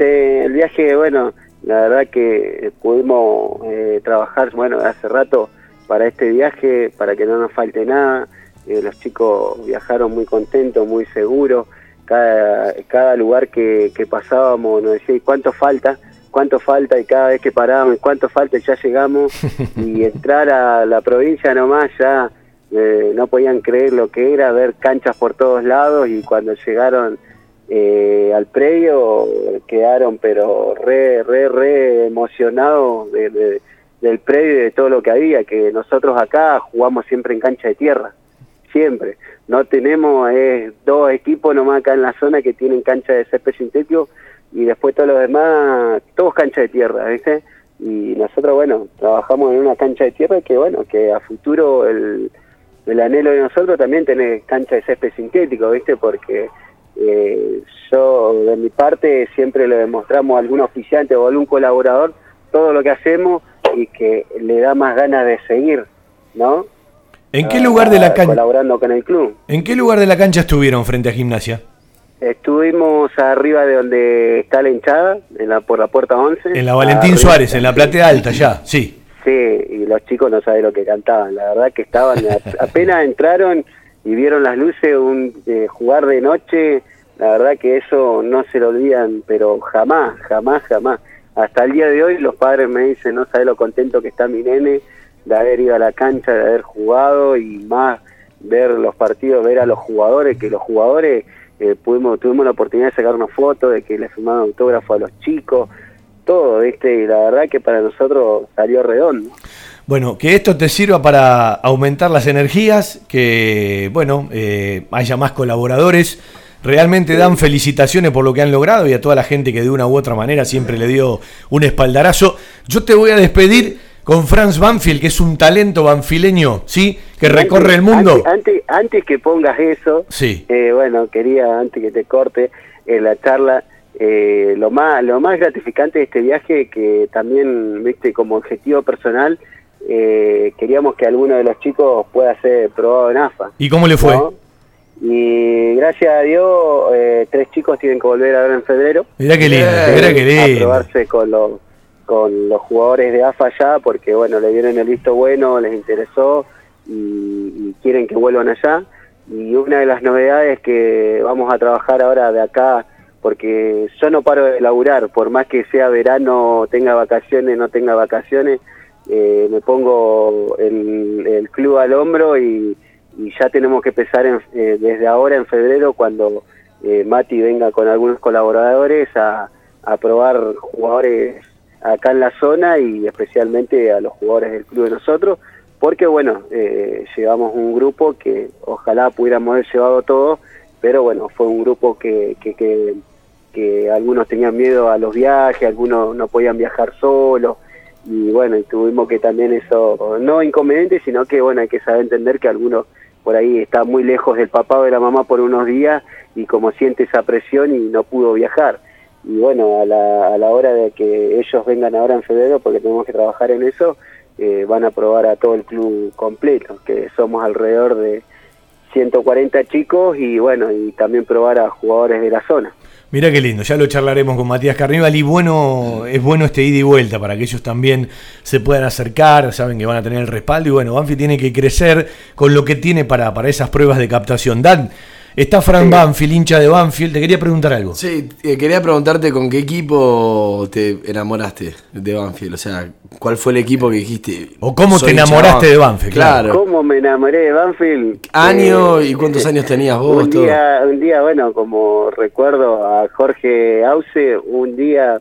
Este, el viaje, bueno, la verdad que pudimos eh, trabajar, bueno, hace rato para este viaje, para que no nos falte nada. Eh, los chicos viajaron muy contentos, muy seguros. Cada, cada lugar que, que pasábamos nos decía, ¿y cuánto falta? ¿Cuánto falta? Y cada vez que parábamos, ¿y cuánto falta? Y ya llegamos. y entrar a la provincia nomás ya eh, no podían creer lo que era, ver canchas por todos lados y cuando llegaron eh, al predio quedaron pero re, re, re emocionados de- de- del predio y de todo lo que había, que nosotros acá jugamos siempre en cancha de tierra, siempre. No tenemos eh, dos equipos nomás acá en la zona que tienen cancha de césped sintético y después todos los demás, todos cancha de tierra, ¿viste? Y nosotros, bueno, trabajamos en una cancha de tierra que, bueno, que a futuro el, el anhelo de nosotros también tener cancha de césped sintético, ¿viste? Porque eh, yo, de mi parte, siempre le demostramos a algún oficiante o a algún colaborador todo lo que hacemos y que le da más ganas de seguir, ¿no? ¿En qué lugar de la cancha? Colaborando con el club. ¿En qué lugar de la cancha estuvieron frente a Gimnasia? Estuvimos arriba de donde está la hinchada, en la, por la puerta 11. En la Valentín Arriba. Suárez, en la platea alta, ya, sí. Sí, y los chicos no saben lo que cantaban. La verdad que estaban, apenas entraron y vieron las luces, un eh, jugar de noche. La verdad que eso no se lo olvidan, pero jamás, jamás, jamás. Hasta el día de hoy los padres me dicen, no sabe lo contento que está mi nene de haber ido a la cancha, de haber jugado y más ver los partidos, ver a los jugadores, que los jugadores eh, pudimos, tuvimos la oportunidad de sacar una foto, de que le firmaron autógrafo a los chicos, todo, ¿viste? La verdad que para nosotros salió redondo. Bueno, que esto te sirva para aumentar las energías, que, bueno, eh, haya más colaboradores. Realmente dan felicitaciones por lo que han logrado y a toda la gente que de una u otra manera siempre le dio un espaldarazo. Yo te voy a despedir con Franz Banfield, que es un talento banfileño, ¿sí? Que recorre el mundo. Antes, antes, antes que pongas eso, Sí. eh, bueno, quería, antes que te corte en la charla, eh, lo más lo más gratificante de este viaje, que también, viste, como objetivo personal, eh, queríamos que alguno de los chicos pueda ser probado en AFA. ¿Y cómo le fue? ¿no? Y gracias a Dios, eh, tres chicos tienen que volver ahora en febrero. Mirá qué lindo, Eh, mirá qué A lindo. probarse con los, con los jugadores de AFA allá, porque bueno, le dieron el visto bueno, les interesó y, y quieren que vuelvan allá. Y una de las novedades que vamos a trabajar ahora de acá, porque yo no paro de laburar, por más que sea verano, tenga vacaciones, no tenga vacaciones, eh, me pongo el, el club al hombro y, y ya tenemos que empezar en- eh, desde ahora en febrero cuando eh, Mati venga con algunos colaboradores a, a probar jugadores acá en la zona y especialmente a los jugadores del club de nosotros porque bueno, eh, llevamos un grupo que ojalá pudiéramos haber llevado todos, pero bueno, fue un grupo que, que, que, que algunos tenían miedo a los viajes, algunos no podían viajar solos, y bueno, y tuvimos que también eso, no inconveniente, sino que bueno, hay que saber entender que algunos por ahí está muy lejos del papá o de la mamá por unos días y como siente esa presión y no pudo viajar. Y bueno, a la, a la hora de que ellos vengan ahora en febrero, porque tenemos que trabajar en eso, eh, van a probar a todo el club completo, que somos alrededor de 140 chicos y bueno, y también probar a jugadores de la zona. Mirá qué lindo, ya lo charlaremos con Matías Carníbal y bueno, es bueno este ida y vuelta para que ellos también se puedan acercar, saben que van a tener el respaldo y bueno, Banfield tiene que crecer con lo que tiene para, para esas pruebas de captación. Dan, está Fran Banfield, hincha de Banfield, te quería preguntar algo. Sí, eh, quería preguntarte con qué equipo te enamoraste de Banfield. O sea, ¿cuál fue el equipo que dijiste? O cómo te enamoraste de Banfield, Claro. ¿Cómo me enamoré de Banfield? Año Eh, y cuántos años tenías vos. un todo? día, un día, bueno, como recuerdo a Jorge Auce, un día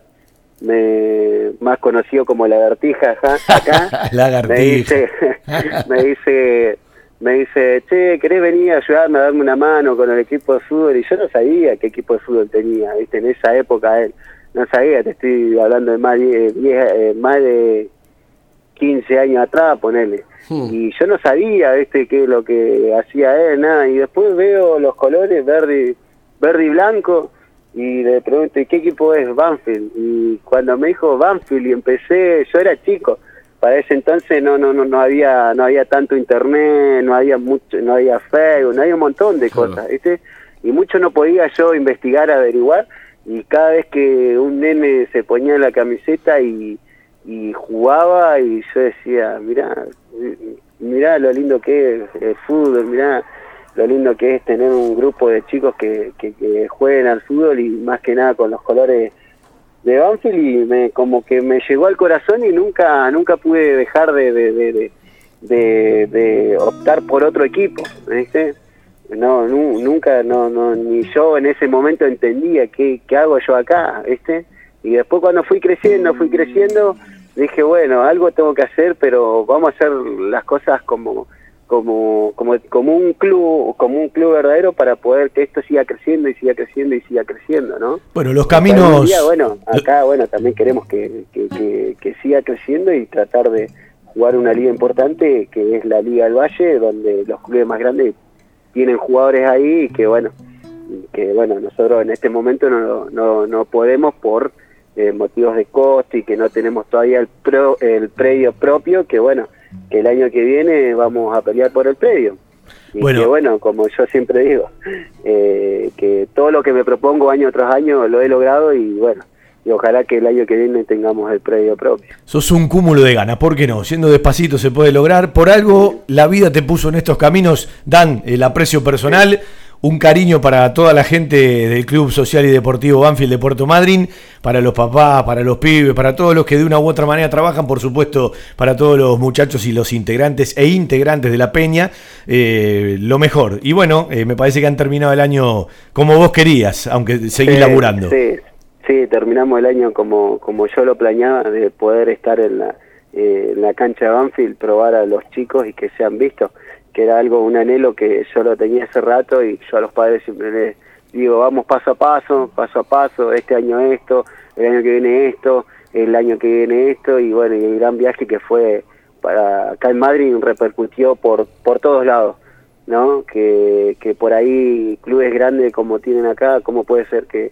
me más conocido como Lagartija ajá, acá, Lagartija. me dice, me dice, me dice, che, ¿querés venir a ayudarme a darme una mano con el equipo de fútbol? Y yo no sabía qué equipo de fútbol tenía, viste, en esa época él, no sabía, te estoy hablando de más de, 10, eh, más de 15 años atrás, ponele. Y yo no sabía, este, qué es lo que hacía él, nada. Y después veo los colores verde, verde y blanco y le pregunto, ¿y qué equipo es Banfield? Y cuando me dijo Banfield y empecé, yo era chico. Para ese entonces no no no no había no había tanto internet, no había mucho, no había Facebook, no había un montón de cosas, ¿viste? Y mucho no podía yo investigar, averiguar y cada vez que un nene se ponía la camiseta y y jugaba y yo decía, mirá, mirá lo lindo que es el fútbol, mirá lo lindo que es tener un grupo de chicos que, que, que jueguen al fútbol y más que nada con los colores de Banfield y me como que me llegó al corazón y nunca nunca pude dejar de, de, de, de, optar por otro equipo, ¿viste? No, nu- nunca, no, no, ni yo en ese momento entendía qué, qué hago yo acá, ¿viste? Y después cuando fui creciendo, fui creciendo, dije, bueno, algo tengo que hacer, pero vamos a hacer las cosas como como como como un club como un club verdadero para poder que esto siga creciendo y siga creciendo y siga creciendo, ¿no? Bueno, los caminos... día, bueno, acá bueno también queremos que, que, que- que siga creciendo y tratar de jugar una liga importante que es la Liga del Valle, donde los clubes más grandes tienen jugadores ahí y que bueno, que bueno, nosotros en este momento no, no, no podemos por eh, motivos de costo y que no tenemos todavía el, pro, el predio propio, que bueno, que el año que viene vamos a pelear por el predio. Y Bueno. que bueno, como yo siempre digo, eh, que todo lo que me propongo año tras año lo he logrado y bueno, y ojalá que el año que viene tengamos el predio propio. Sos un cúmulo de ganas, ¿por qué no? Siendo despacito se puede lograr. Por algo la vida te puso en estos caminos, dan el aprecio personal, un cariño para toda la gente del Club Social y Deportivo Banfield de Puerto Madryn, para los papás, para los pibes, para todos los que de una u otra manera trabajan, por supuesto, para todos los muchachos y los integrantes e integrantes de la Peña, eh, lo mejor. Y bueno, eh, me parece que han terminado el año como vos querías, aunque seguís Sí, laburando. Sí, sí, terminamos el año como, como yo lo planeaba, de poder estar en la, eh, en la cancha de Banfield, probar a los chicos y que sean vistos, era algo, un anhelo que yo lo tenía hace rato y yo a los padres siempre les digo, vamos paso a paso, paso a paso, este año esto, el año que viene esto, el año que viene esto y bueno, y el gran viaje que fue para acá en Madrid repercutió por, por todos lados. ¿no? Que, que por ahí clubes grandes como tienen acá, ¿cómo puede ser que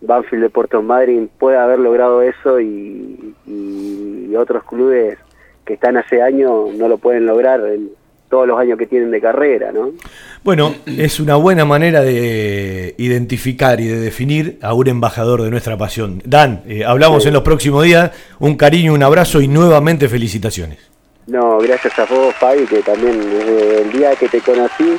Banfield de Puerto Madryn pueda haber logrado eso y, y otros clubes que están hace años no lo pueden lograr en todos los años que tienen de carrera, ¿no? Bueno, es una buena manera de identificar y de definir a un embajador de nuestra pasión. Dan, eh, hablamos en los próximos días. Un cariño, un abrazo y nuevamente felicitaciones. No, gracias a vos, Fabi, que también desde el día que te conocí,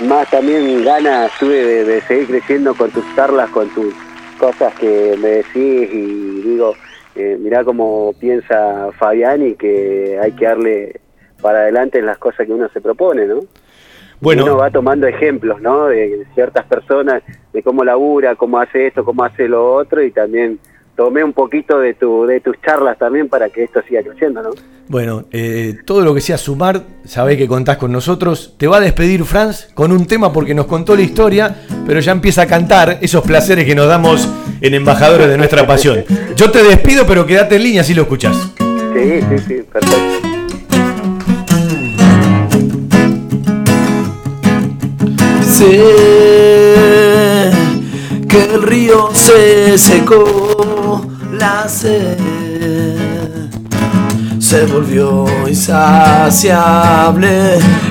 más también ganas tuve de, de seguir creciendo con tus charlas, con tus cosas que me decís y digo, eh, mirá cómo piensa Fabián y que hay que darle para adelante en las cosas que uno se propone, ¿no? Bueno. Uno va tomando ejemplos, ¿no? De ciertas personas, de cómo labura, cómo hace esto, cómo hace lo otro y también tomé un poquito de tu de tus charlas también para que esto siga creciendo, ¿no? Bueno, eh, todo lo que sea sumar, sabés que contás con nosotros. Te va a despedir Franz con un tema porque nos contó la historia, pero ya empieza a cantar esos placeres que nos damos en Embajadores de nuestra pasión. Yo te despido, pero quédate en línea si lo escuchás. Sí, sí, sí, perfecto. Sé que el río se secó, la sed se volvió insaciable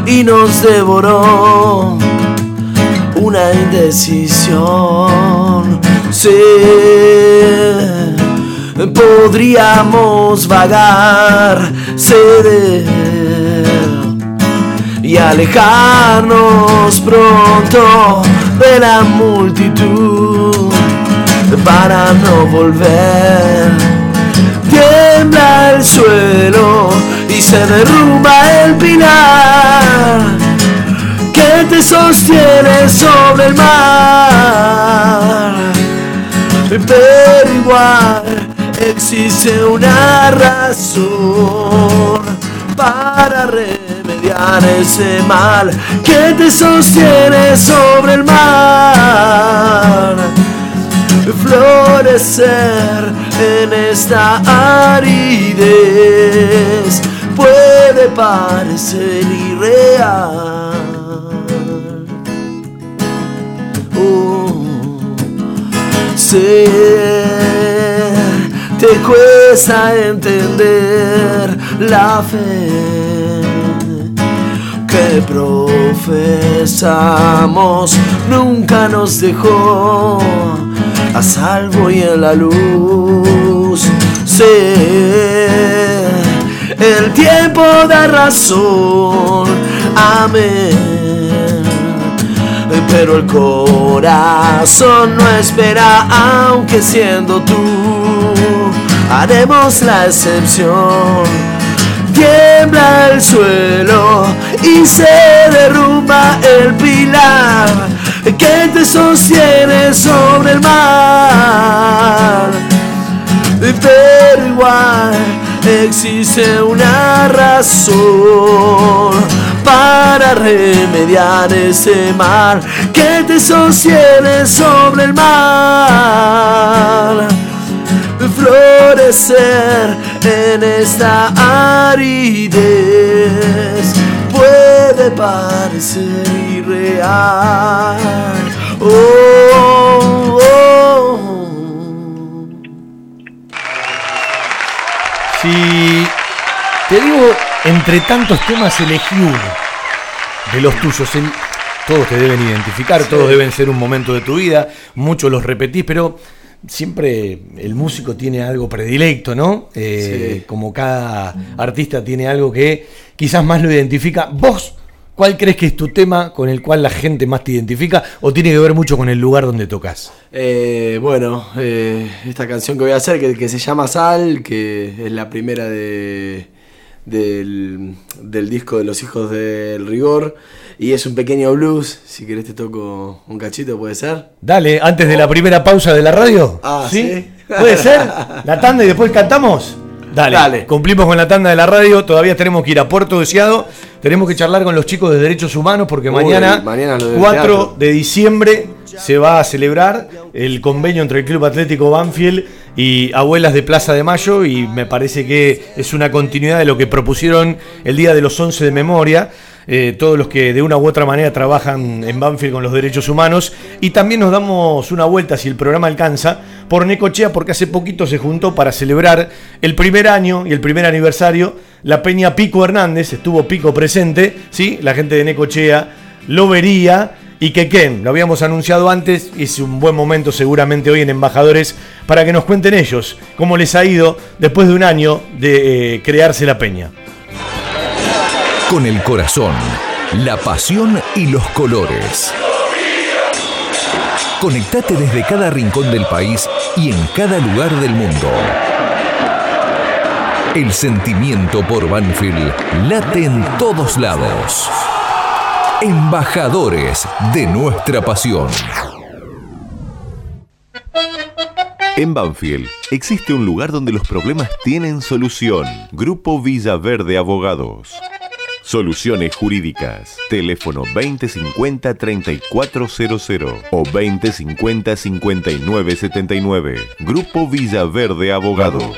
y nos devoró una indecisión. Sí, podríamos vagar, ceder y alejarnos pronto de la multitud para no volver. Tiembla el suelo y se derrumba el pilar que te sostiene sobre el mar. Pero igual existe una razón para remediar ese mal que te sostiene sobre el mar. Florecer en esta aridez puede parecer irreal. Oh, sé, te cuesta entender la fe profesamos nunca nos dejó a salvo y en la luz. Sé, el tiempo da razón, amén. Pero el corazón no espera, aunque siendo tú, haremos la excepción tiembla el suelo y se derrumba el pilar que te sostiene sobre el mar. Pero igual existe una razón para remediar ese mal que te sostiene sobre el mar florecer en esta aridez puede parecer irreal. Oh, oh. Si te digo entre tantos temas elegí uno de los tuyos. El- todos te deben identificar, todos deben ser un momento de tu vida, muchos los repetís, pero siempre el músico tiene algo predilecto, ¿no? Eh, Sí. Como cada artista tiene algo que quizás más lo identifica. ¿Vos cuál crees que es tu tema con el cual la gente más te identifica o tiene que ver mucho con el lugar donde tocas? Eh, bueno, eh, esta canción que voy a hacer, que, que se llama Sal, que es la primera de, del, del disco de Los Hijos del Rigor, y es un pequeño blues, si querés te toco un cachito, ¿puede ser? Dale, antes de la primera pausa de la radio. Ah, ¿sí? ¿Puede ser? ¿La tanda y después cantamos? Dale, Dale. cumplimos con la tanda de la radio, todavía tenemos que ir a Puerto Deseado, tenemos que charlar con los chicos de Derechos Humanos porque Uy, mañana, mañana lo del 4 teatro. de diciembre, se va a celebrar el convenio entre el Club Atlético Banfield y Abuelas de Plaza de Mayo y me parece que es una continuidad de lo que propusieron el Día de los 11 de Memoria. Eh, todos los que de una u otra manera trabajan en Banfield con los derechos humanos y también nos damos una vuelta si el programa alcanza por Necochea porque hace poquito se juntó para celebrar el primer año y el primer aniversario la Peña Pico Hernández, estuvo Pico presente, ¿sí? la gente de Necochea lo vería y que Ken, lo habíamos anunciado antes, es un buen momento seguramente hoy en Embajadores para que nos cuenten ellos cómo les ha ido después de un año de eh, crearse la Peña. Con el corazón, la pasión y los colores. Conectate desde cada rincón del país y en cada lugar del mundo. El sentimiento por Banfield late en todos lados. Embajadores de nuestra pasión. En Banfield existe un lugar donde los problemas tienen solución. Grupo Villaverde Abogados. Soluciones jurídicas. Teléfono 2050-3400 o 2050-5979. Grupo Villaverde Abogados.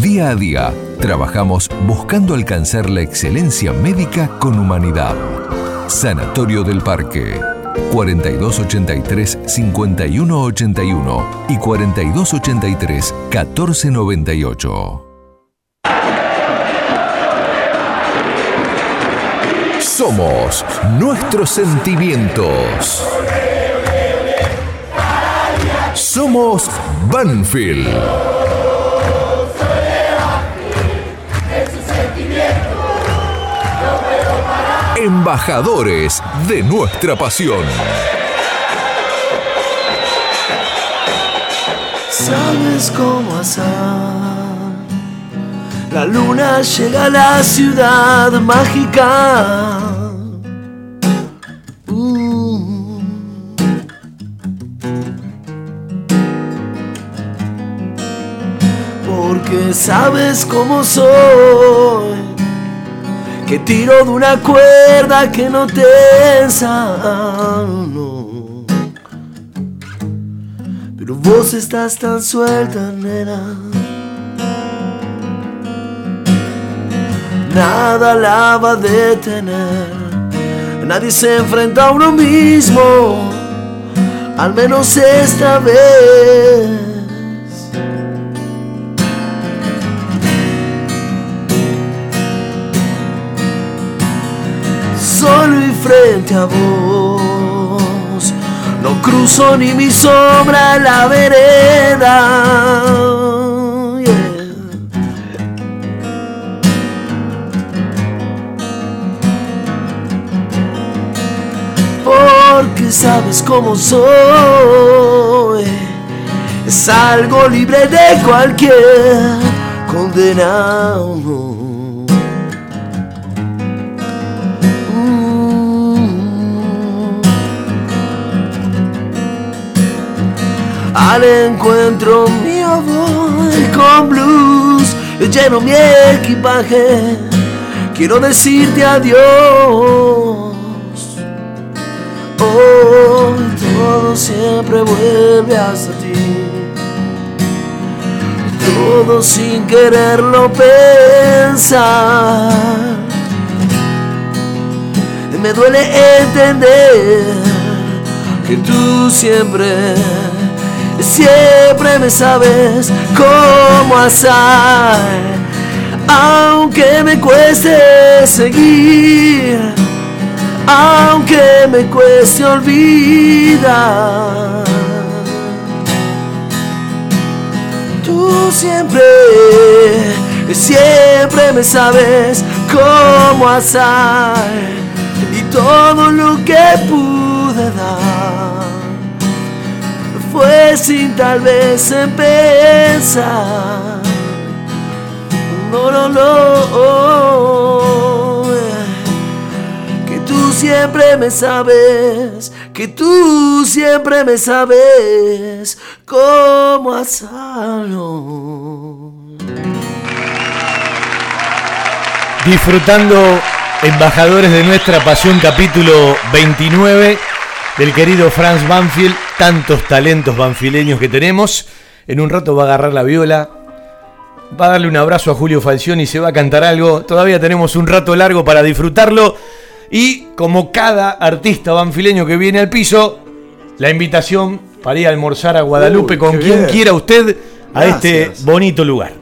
Día a día, trabajamos buscando alcanzar la excelencia médica con humanidad. Sanatorio del Parque. 4283-5181 y 4283-1498. Somos nuestros sentimientos. Somos Banfield. Embajadores de nuestra pasión. Sabes cómo hacer. La luna llega a la ciudad mágica. Mm. Porque sabes cómo soy. Que tiro de una cuerda que no te sano. Pero vos estás tan suelta, nena. Nada la va a detener. Nadie se enfrenta a uno mismo. Al menos esta vez. Frente a vos. No cruzo ni mi sombra la vereda. Porque sabes cómo soy. Es algo libre de cualquier condenado. Al encuentro mío voy con blues, lleno mi equipaje. quiero decirte adiós. Hoy todo siempre vuelve hasta ti. Todo sin quererlo pensar. Me duele entender que tú siempre, siempre me sabes cómo hacer. Aunque me cueste seguir, aunque me cueste olvidar. Tú siempre, siempre me sabes cómo hacer y todo lo que pude dar fue sin tal vez empezar. No, no, no. Que tú siempre me sabes, que tú siempre me sabes cómo hacerlo. Disfrutando Embajadores de nuestra pasión, capítulo 29 del querido Franz Banfield. Tantos talentos banfileños que tenemos. En un rato va a agarrar la viola, va a darle un abrazo a Julio Falcioni y se va a cantar algo. Todavía tenemos un rato largo para disfrutarlo. Y como cada artista banfileño que viene al piso, la invitación para ir a almorzar a Guadalupe Uy, con quien bien. quiera usted a este bonito lugar.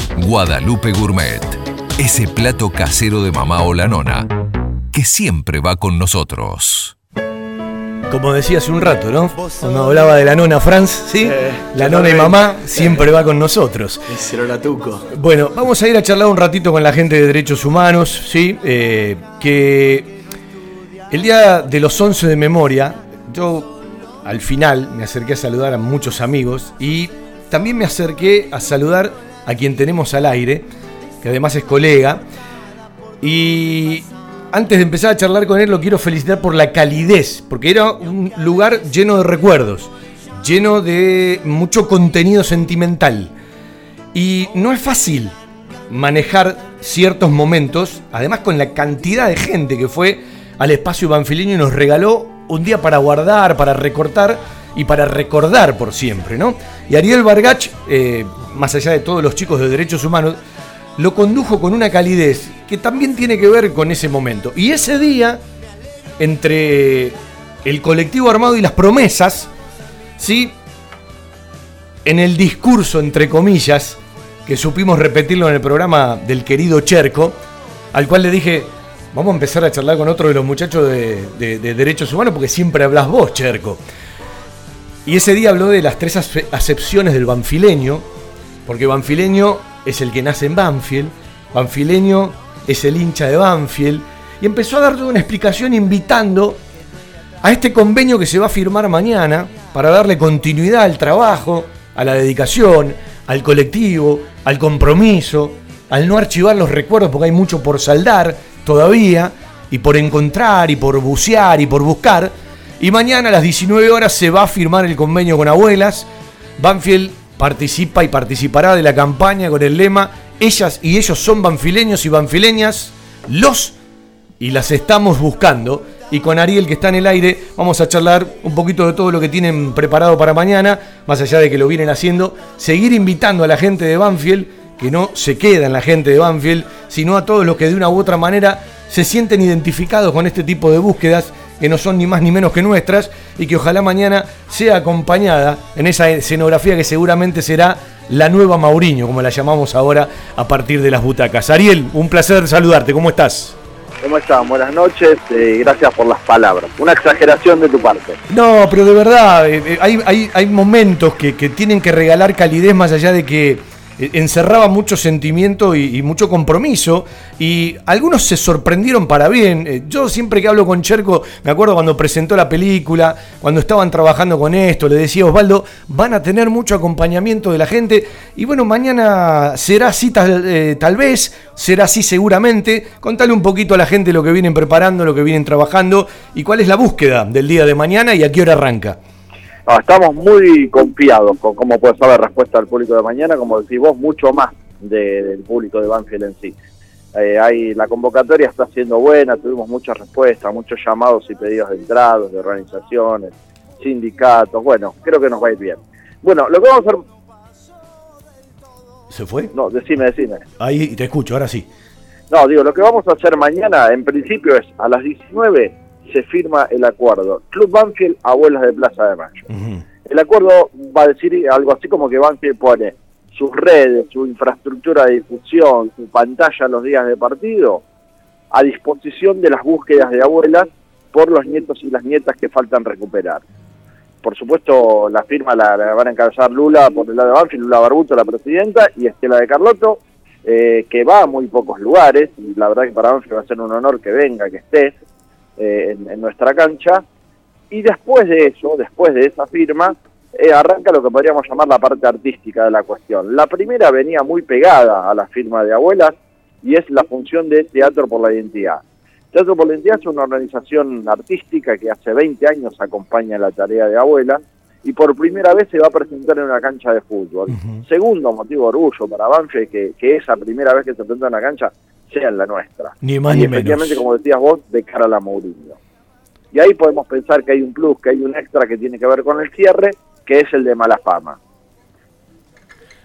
Guadalupe Gourmet. Ese plato casero de mamá o la nona que siempre va con nosotros. Como decía hace un rato, ¿no? Cuando hablaba de la nona Franz, ¿sí? la nona y mamá siempre va con nosotros. Es el oratuco. Bueno, vamos a ir a charlar un ratito con la gente de Derechos Humanos, ¿sí? Eh, que el día de los 11 de memoria, yo al final me acerqué a saludar a muchos amigos y también me acerqué a saludar a quien tenemos al aire, que además es colega. Y antes de empezar a charlar con él, lo quiero felicitar por la calidez, porque era un lugar lleno de recuerdos, lleno de mucho contenido sentimental. Y no es fácil manejar ciertos momentos, además con la cantidad de gente que fue al espacio banfileño y nos regaló un día para guardar, para recortar y para recordar por siempre, ¿no? Y Ariel Vargach, eh, más allá de todos los chicos de derechos humanos, lo condujo con una calidez que también tiene que ver con ese momento. Y ese día, entre el colectivo armado y las promesas, ¿sí? En el discurso, entre comillas, que supimos repetirlo en el programa del querido Cherco, al cual le dije, vamos a empezar a charlar con otro de los muchachos de, de- de Derechos Humanos, porque siempre hablas vos, Cherco. Y ese día habló de las tres ace- acepciones del banfileño, porque banfileño es el que nace en Banfield, banfileño es el hincha de Banfield, y empezó a dar toda una explicación invitando a este convenio que se va a firmar mañana para darle continuidad al trabajo, a la dedicación, al colectivo, al compromiso, al no archivar los recuerdos porque hay mucho por saldar todavía, y por encontrar, y por bucear, y por buscar. Y mañana a las 19 horas se va a firmar el convenio con abuelas. Banfield participa y participará de la campaña con el lema Ellas y ellos son banfileños y banfileñas, los y las estamos buscando. Y con Ariel, que está en el aire, vamos a charlar un poquito de todo lo que tienen preparado para mañana, más allá de que lo vienen haciendo. Seguir invitando a la gente de Banfield, que no se queda en la gente de Banfield, sino a todos los que de una u otra manera se sienten identificados con este tipo de búsquedas, que no son ni más ni menos que nuestras, y que ojalá mañana sea acompañada en esa escenografía que seguramente será la nueva Mauriño, como la llamamos ahora a partir de las butacas. Ariel, un placer saludarte, ¿cómo estás? ¿Cómo están? Buenas noches, eh, gracias por las palabras. Una exageración de tu parte. No, pero de verdad, eh, eh, hay, hay- hay momentos que, que tienen que regalar calidez más allá de que encerraba mucho sentimiento y, y mucho compromiso y algunos se sorprendieron para bien. Eh, Yo siempre que hablo con Cherco, me acuerdo cuando presentó la película, cuando estaban trabajando con esto, le decía Osvaldo, van a tener mucho acompañamiento de la gente y bueno, mañana será así tal, eh, tal vez, será así seguramente. Contale un poquito a la gente lo que vienen preparando, lo que vienen trabajando y cuál es la búsqueda del día de mañana y a qué hora arranca. No, estamos muy confiados con cómo puede ser la respuesta del público de mañana, como decís vos, mucho más de- del público de Banfield en sí. Eh, hay, la convocatoria está siendo buena, tuvimos muchas respuestas, muchos llamados y pedidos de entradas, de organizaciones, sindicatos, bueno, creo que nos va a ir bien. Bueno, lo que vamos a hacer... ¿Se fue? No, decime, decime. Ahí te escucho, ahora sí. No, digo, lo que vamos a hacer mañana, en principio, es a las 19 se firma el acuerdo. Club Banfield, Abuelas de Plaza de Mayo. El acuerdo va a decir algo así como que Banfield pone sus redes, su infraestructura de difusión, su pantalla los días de partido a disposición de las búsquedas de abuelas por los nietos y las nietas que faltan recuperar. Por supuesto, la firma la, la van a encabezar Lula por el lado de Banfield, Lula Barbuto, la presidenta, y Estela de Carlotto, eh, que va a muy pocos lugares, y la verdad que para Banfield va a ser un honor que venga, que esté eh, en, en nuestra cancha. Y después de eso, después de esa firma, eh, arranca lo que podríamos llamar la parte artística de la cuestión. La primera venía muy pegada a la firma de abuelas y es la función de Teatro por la Identidad. Teatro por la Identidad es una organización artística que hace 20 años acompaña la tarea de abuelas y por primera vez se va a presentar en una cancha de fútbol. Segundo motivo de orgullo para Banfield que, que esa primera vez que se presenta en una cancha sea en la nuestra. Ni más y ni efectivamente, menos. como decías vos, de cara a la Mourinho. Y ahí podemos pensar que hay un plus, que hay un extra que tiene que ver con el cierre, que es el de mala fama.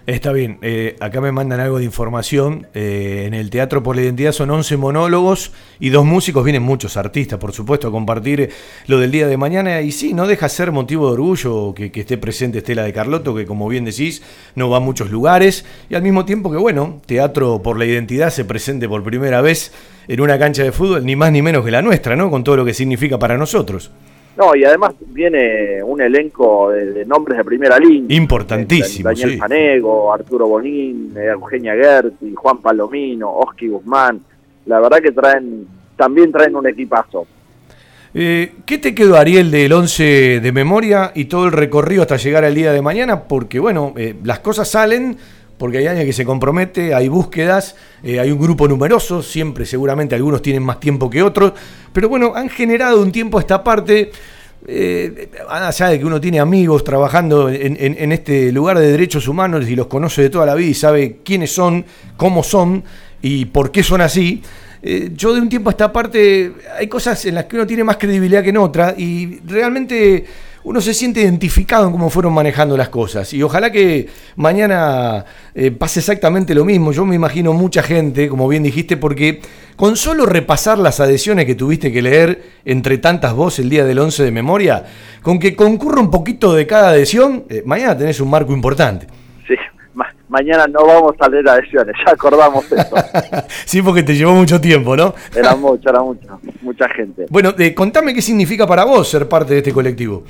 Está bien, eh, acá me mandan algo de información. eh, en el Teatro por la Identidad son 11 monólogos y dos músicos. Vienen muchos artistas, por supuesto, a compartir eh, lo del día de mañana. Y sí, no deja ser motivo de orgullo que, que esté presente Estela de Carlotto, que como bien decís, no va a muchos lugares. Y al mismo tiempo que, bueno, Teatro por la Identidad se presente por primera vez en una cancha de fútbol, ni más ni menos que la nuestra, ¿no? Con todo lo que significa para nosotros. No, y además viene un elenco de, de nombres de primera línea. Importantísimo, Daniel sí. Fanego, Arturo Bonín, eh, Eugenia Gerti, Juan Palomino, Oski Guzmán. La verdad que traen, también traen un equipazo. Eh, ¿Qué te quedó, Ariel, del 11 de memoria y todo el recorrido hasta llegar al día de mañana? Porque, bueno, eh, las cosas salen, porque hay alguien que se compromete, hay búsquedas, eh, hay un grupo numeroso, siempre seguramente algunos tienen más tiempo que otros, pero bueno, han generado un tiempo a esta parte. Eh, allá de que uno tiene amigos trabajando en este lugar de derechos humanos y los conoce de toda la vida y sabe quiénes son, cómo son y por qué son así, eh, yo de un tiempo a esta parte hay cosas en las que uno tiene más credibilidad que en otra y realmente uno se siente identificado en cómo fueron manejando las cosas. Y ojalá que mañana eh, pase exactamente lo mismo. Yo me imagino mucha gente, como bien dijiste, porque con solo repasar las adhesiones que tuviste que leer entre tantas voces el día del 11 de memoria, con que concurra un poquito de cada adhesión, eh, mañana tenés un marco importante. Sí, ma- mañana no vamos a leer adhesiones, ya acordamos eso. Sí, porque te llevó mucho tiempo, ¿no? Era mucho, era mucho, mucha gente. Bueno, eh, contame qué significa para vos ser parte de este colectivo.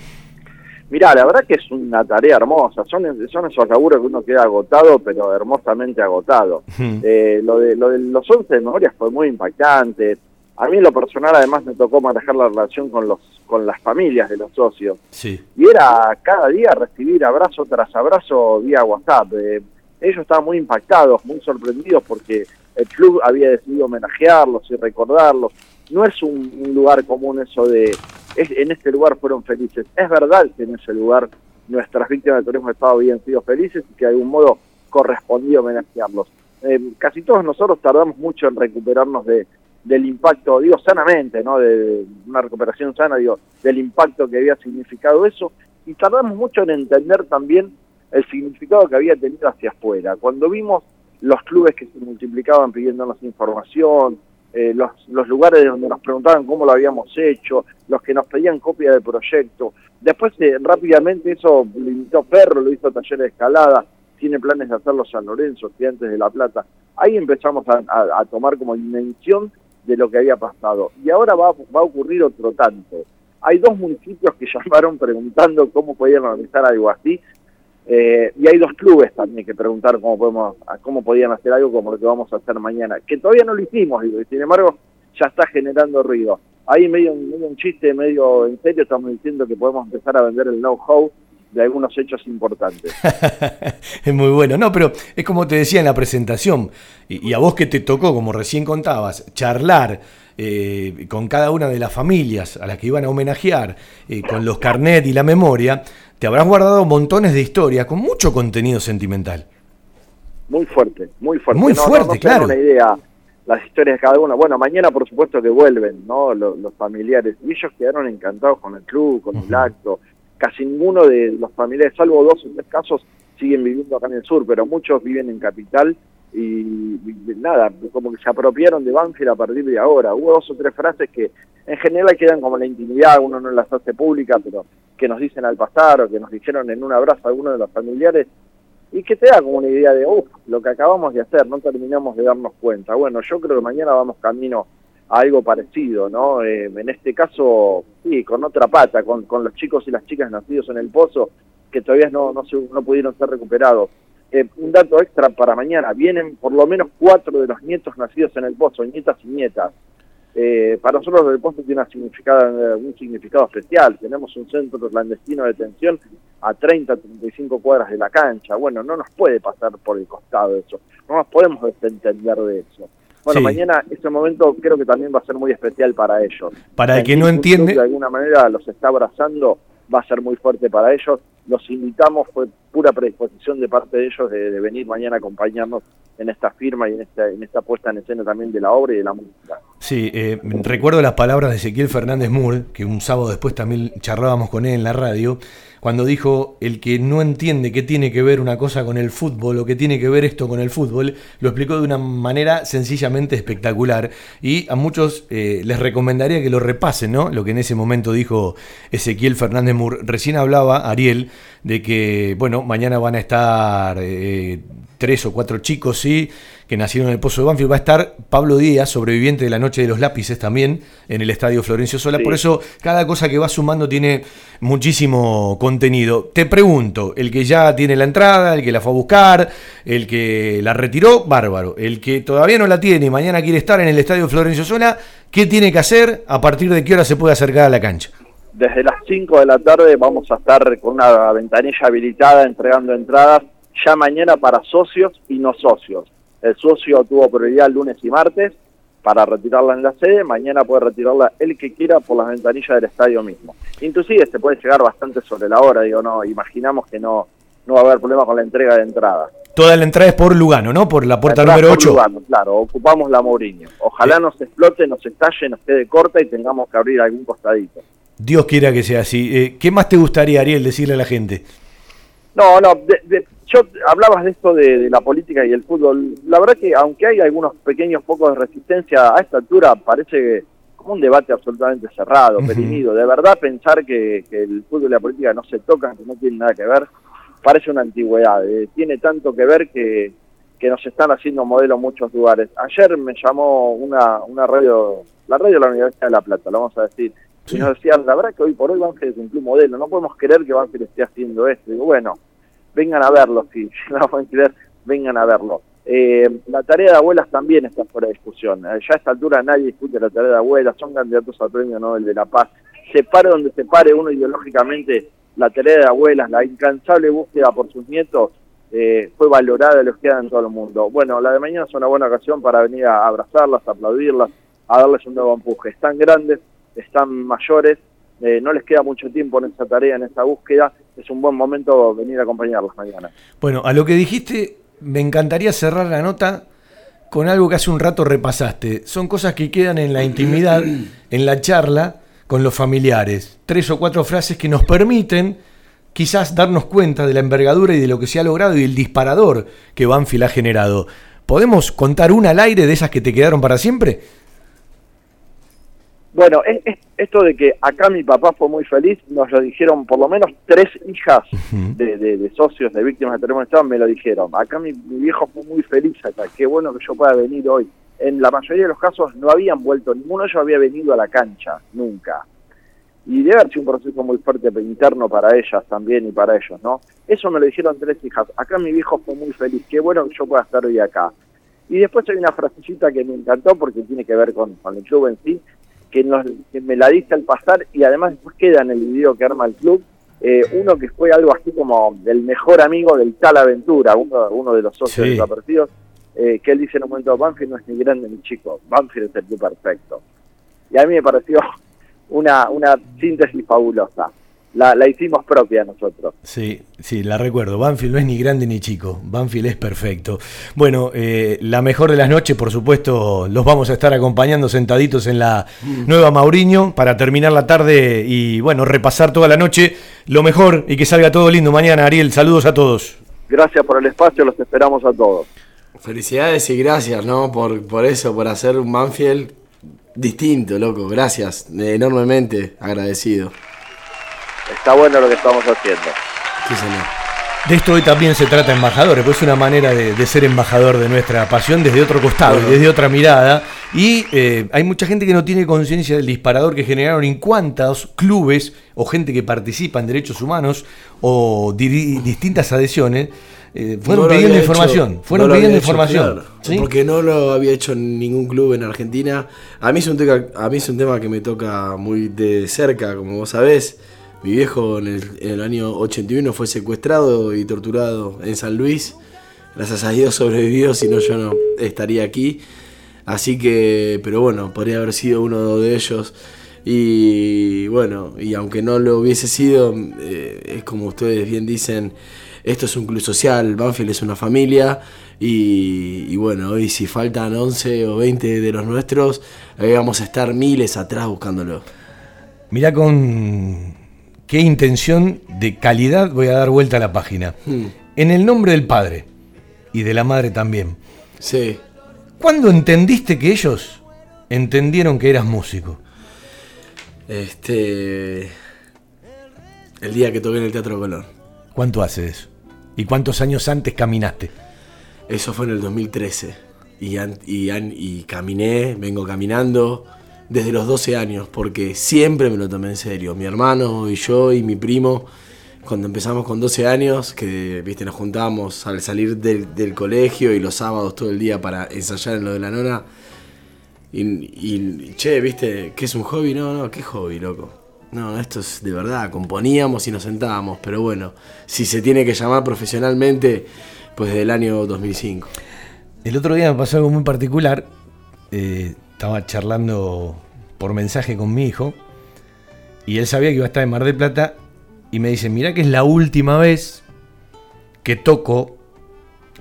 Mirá, la verdad que es una tarea hermosa. Son, son esos laburos que uno queda agotado, pero hermosamente agotado. Eh, lo, de, lo de los 11 de memoria fue muy impactante. A mí en lo personal además me tocó manejar la relación con los con las familias de los socios. Sí. Y era cada día recibir abrazo tras abrazo vía WhatsApp. Eh, ellos estaban muy impactados, muy sorprendidos porque el club había decidido homenajearlos y recordarlos. No es un, un lugar común eso de, es- en este lugar fueron felices. Es verdad que en ese lugar nuestras víctimas del turismo de Estado habían sido felices y que de algún modo correspondía homenajearlos. Eh, casi todos nosotros tardamos mucho en recuperarnos de, del impacto, digo sanamente, ¿no? De una recuperación sana, digo, del impacto que había significado eso, y tardamos mucho en entender también el significado que había tenido hacia afuera. Cuando vimos los clubes que se multiplicaban pidiéndonos información, eh, los, los lugares donde nos preguntaban cómo lo habíamos hecho, los que nos pedían copia del proyecto. Después eh, rápidamente eso lo imitó Ferro, lo hizo Taller de Escalada, tiene planes de hacerlo San Lorenzo, Estudiantes de La Plata. Ahí empezamos a, a- a tomar como dimensión de lo que había pasado. Y ahora va, va a ocurrir otro tanto. Hay dos municipios que llamaron preguntando cómo podían organizar algo así. Eh, y hay dos clubes también que preguntar cómo podemos, cómo podían hacer algo como lo que vamos a hacer mañana, que todavía no lo hicimos, y sin embargo ya está generando ruido. Ahí medio, medio un chiste, medio en serio, estamos diciendo que podemos empezar a vender el know-how de algunos hechos importantes. es muy bueno. No, pero es como te decía en la presentación, y, y a vos que te tocó, como recién contabas, charlar eh, con cada una de las familias a las que iban a homenajear, eh, con los carnet y la memoria, te habrás guardado montones de historias con mucho contenido sentimental. Muy fuerte, muy fuerte. Muy No, no, fuerte, no dan claro. una idea las historias de cada uno. Bueno, mañana por supuesto que vuelven, ¿no? Los, los familiares. Y ellos quedaron encantados con el club, con el acto. Casi ninguno de los familiares, salvo dos o tres casos, siguen viviendo acá en el sur, pero muchos viven en capital y, nada, como que se apropiaron de Banfield a partir de ahora. Hubo dos o tres frases que en general quedan como la intimidad, uno no las hace públicas, pero que nos dicen al pasar o que nos dijeron en un abrazo a alguno de los familiares y que te da como una idea de, uff, lo que acabamos de hacer, no terminamos de darnos cuenta. Bueno, yo creo que mañana vamos camino a algo parecido, ¿no? Eh, en este caso, sí, con otra pata, con, con los chicos y las chicas nacidos en el pozo, que todavía no, no, se- no pudieron ser recuperados. Eh, un dato extra para mañana, vienen por lo menos cuatro de los nietos nacidos en el pozo, nietas y nietas. Eh, para nosotros el pozo tiene significada- un significado especial. Tenemos un centro clandestino de detención a 30, 35 cuadras de la cancha. Bueno, no nos puede pasar por el costado eso. No nos podemos desentender de eso. Bueno, Sí. mañana ese momento creo que también va a ser muy especial para ellos. Para el que no entiende- De alguna manera los está abrazando, va a ser muy fuerte para ellos. Los invitamos, fue pura predisposición de parte de ellos de, de venir mañana a acompañarnos en esta firma y en esta, en esta puesta en escena también de la obra y de la música. Sí, eh, recuerdo las palabras de Ezequiel Fernández Moore, que un sábado después también charlábamos con él en la radio, cuando dijo, el que no entiende qué tiene que ver una cosa con el fútbol o qué tiene que ver esto con el fútbol, lo explicó de una manera sencillamente espectacular y a muchos eh, les recomendaría que lo repasen, ¿no? Lo que en ese momento dijo Ezequiel Fernández Moore. Recién hablaba Ariel de que, bueno, mañana van a estar eh, tres o cuatro chicos, sí, que nacieron en el Pozo de Banfield. Va a estar Pablo Díaz, sobreviviente de la Noche de los Lápices también, en el Estadio Florencio Sola. Sí. Por eso, cada cosa que va sumando tiene muchísimo contenido. Te pregunto, el que ya tiene la entrada, el que la fue a buscar, el que la retiró, bárbaro. El que todavía no la tiene y mañana quiere estar en el Estadio Florencio Sola, ¿qué tiene que hacer? ¿A partir de qué hora se puede acercar a la cancha? Desde las 5 de la tarde vamos a estar con una ventanilla habilitada entregando entradas ya mañana para socios y no socios. El socio tuvo prioridad lunes y martes para retirarla en la sede, mañana puede retirarla el que quiera por las ventanillas del estadio mismo. Inclusive se puede llegar bastante sobre la hora, digo, no, imaginamos que no, no va a haber problema con la entrega de entradas. Toda la entrada es por Lugano, ¿no? Por la puerta La entrada número por 8. Lugano, claro, ocupamos la Mourinho. Ojalá nos explote, nos estalle, nos quede corta y tengamos que abrir algún costadito. Dios quiera que sea así. Eh, ¿Qué más te gustaría, Ariel, decirle a la gente? No, no, de- de- yo hablabas de esto de, de la política y el fútbol. La verdad que aunque hay algunos pequeños pocos de resistencia, a esta altura parece como un debate absolutamente cerrado, perimido. De verdad pensar que, que el fútbol y la política no se tocan, que no tienen nada que ver, parece una antigüedad. Eh, tiene tanto que ver que, que nos están haciendo modelo en muchos lugares. Ayer me llamó una, una radio, la radio de la Universidad de La Plata, lo vamos a decir, y nos decían, la verdad que hoy por hoy Banfield es un club modelo, no podemos creer que Banfield esté haciendo esto. Digo, bueno, vengan a verlo, si no lo pueden creer, vengan a verlo. Eh, la tarea de abuelas también está fuera de discusión. Eh, ya a esta altura nadie discute la tarea de abuelas, son candidatos al premio Nobel de la Paz. Se pare donde se pare uno ideológicamente, la tarea de abuelas, la incansable búsqueda por sus nietos, eh, fue valorada y elogiada en todo el mundo. Bueno, la de mañana es una buena ocasión para venir a abrazarlas, a aplaudirlas, a darles un nuevo empuje. Están grandes, están mayores, eh, no les queda mucho tiempo en esa tarea, en esa búsqueda. Es un buen momento venir a acompañarlas mañana. Bueno, a lo que dijiste, me encantaría cerrar la nota con algo que hace un rato repasaste. Son cosas que quedan en la intimidad, en la charla con los familiares. Tres o cuatro frases que nos permiten quizás darnos cuenta de la envergadura y de lo que se ha logrado y el disparador que Banfield ha generado. ¿Podemos contar una al aire de esas que te quedaron para siempre? Bueno, es- es- esto de que acá mi papá fue muy feliz, nos lo dijeron por lo menos tres hijas de, de- de socios de víctimas de terrorismo de Estado, me lo dijeron. Acá mi, mi viejo fue muy feliz acá, qué bueno que yo pueda venir hoy. En la mayoría de los casos no habían vuelto, ninguno de ellos había venido a la cancha, nunca. y debe haber sido un proceso muy fuerte interno para ellas también y para ellos, ¿no? Eso me lo dijeron tres hijas. Acá mi viejo fue muy feliz, qué bueno que yo pueda estar hoy acá. Y después hay una frasecita que me encantó porque tiene que ver con, con el club en sí, que, nos, que me la dice al pasar y además después queda en el video que arma el club, eh, uno que fue algo así como del mejor amigo del tal aventura, uno, uno de los socios Sí. desaparecidos, eh, que él dice en un momento, Banfield no es ni grande ni chico, Banfield es el club perfecto. Y a mí me pareció una, una síntesis fabulosa. La, la hicimos propia nosotros. Sí, sí, la recuerdo. Banfield no es ni grande ni chico. Banfield es perfecto. Bueno, eh, la mejor de las noches, por supuesto, los vamos a estar acompañando sentaditos en la nueva Mauriño para terminar la tarde y, bueno, repasar toda la noche lo mejor y que salga todo lindo mañana. Ariel, saludos a todos. Gracias por el espacio, los esperamos a todos. Felicidades y gracias, ¿no? Por, por eso, por hacer un Banfield distinto, loco. Gracias, eh, enormemente agradecido. Está bueno lo que estamos haciendo. Sí, señor. De esto hoy también se trata embajadores, pues es una manera de, de ser embajador de nuestra pasión desde otro costado, y desde otra mirada. Y eh, hay mucha gente que no tiene conciencia del disparador que generaron en cuántos clubes o gente que participa en derechos humanos o distintas adhesiones eh, fueron No pidiendo información. hecho, fueron no pidiendo hecho, información. claro, ¿sí? Porque no lo había hecho en ningún club en Argentina. A mí, es un tema, a mí es un tema que me toca muy de cerca, como vos sabés. Mi viejo en el, año 81 fue secuestrado y torturado en San Luis. Gracias a Dios sobrevivió, si no yo no estaría aquí. Así que, pero bueno, podría haber sido uno de ellos. Y bueno, y aunque no lo hubiese sido, eh, es como ustedes bien dicen, esto es un club social, Banfield es una familia. Y, bueno, hoy si faltan 11 o 20 de los nuestros, ahí vamos a estar miles atrás buscándolo. Mirá con qué intención de calidad voy a dar vuelta a la página. Hmm. En el nombre del padre y de la madre también. Sí. ¿Cuándo entendiste que ellos entendieron que eras músico? Este. El día que toqué en el Teatro Colón. ¿Cuánto hace eso? ¿Y cuántos años antes caminaste? Eso fue en el 2013. Y, y, y caminé, vengo caminando desde los 12 años, porque siempre me lo tomé en serio. Mi hermano y yo y mi primo, cuando empezamos con 12 años, que viste, nos juntábamos al salir del, colegio y los sábados todo el día para ensayar en lo de la nona. Y, y, che, viste, ¿qué es un hobby? No, no, ¿qué hobby, loco? No, esto es de verdad, componíamos y nos sentábamos, pero bueno, si se tiene que llamar profesionalmente, pues desde el año 2005. El otro día me pasó algo muy particular. Eh, estaba charlando por mensaje con mi hijo y él sabía que iba a estar en Mar del Plata y me dice, mirá que es la última vez que toco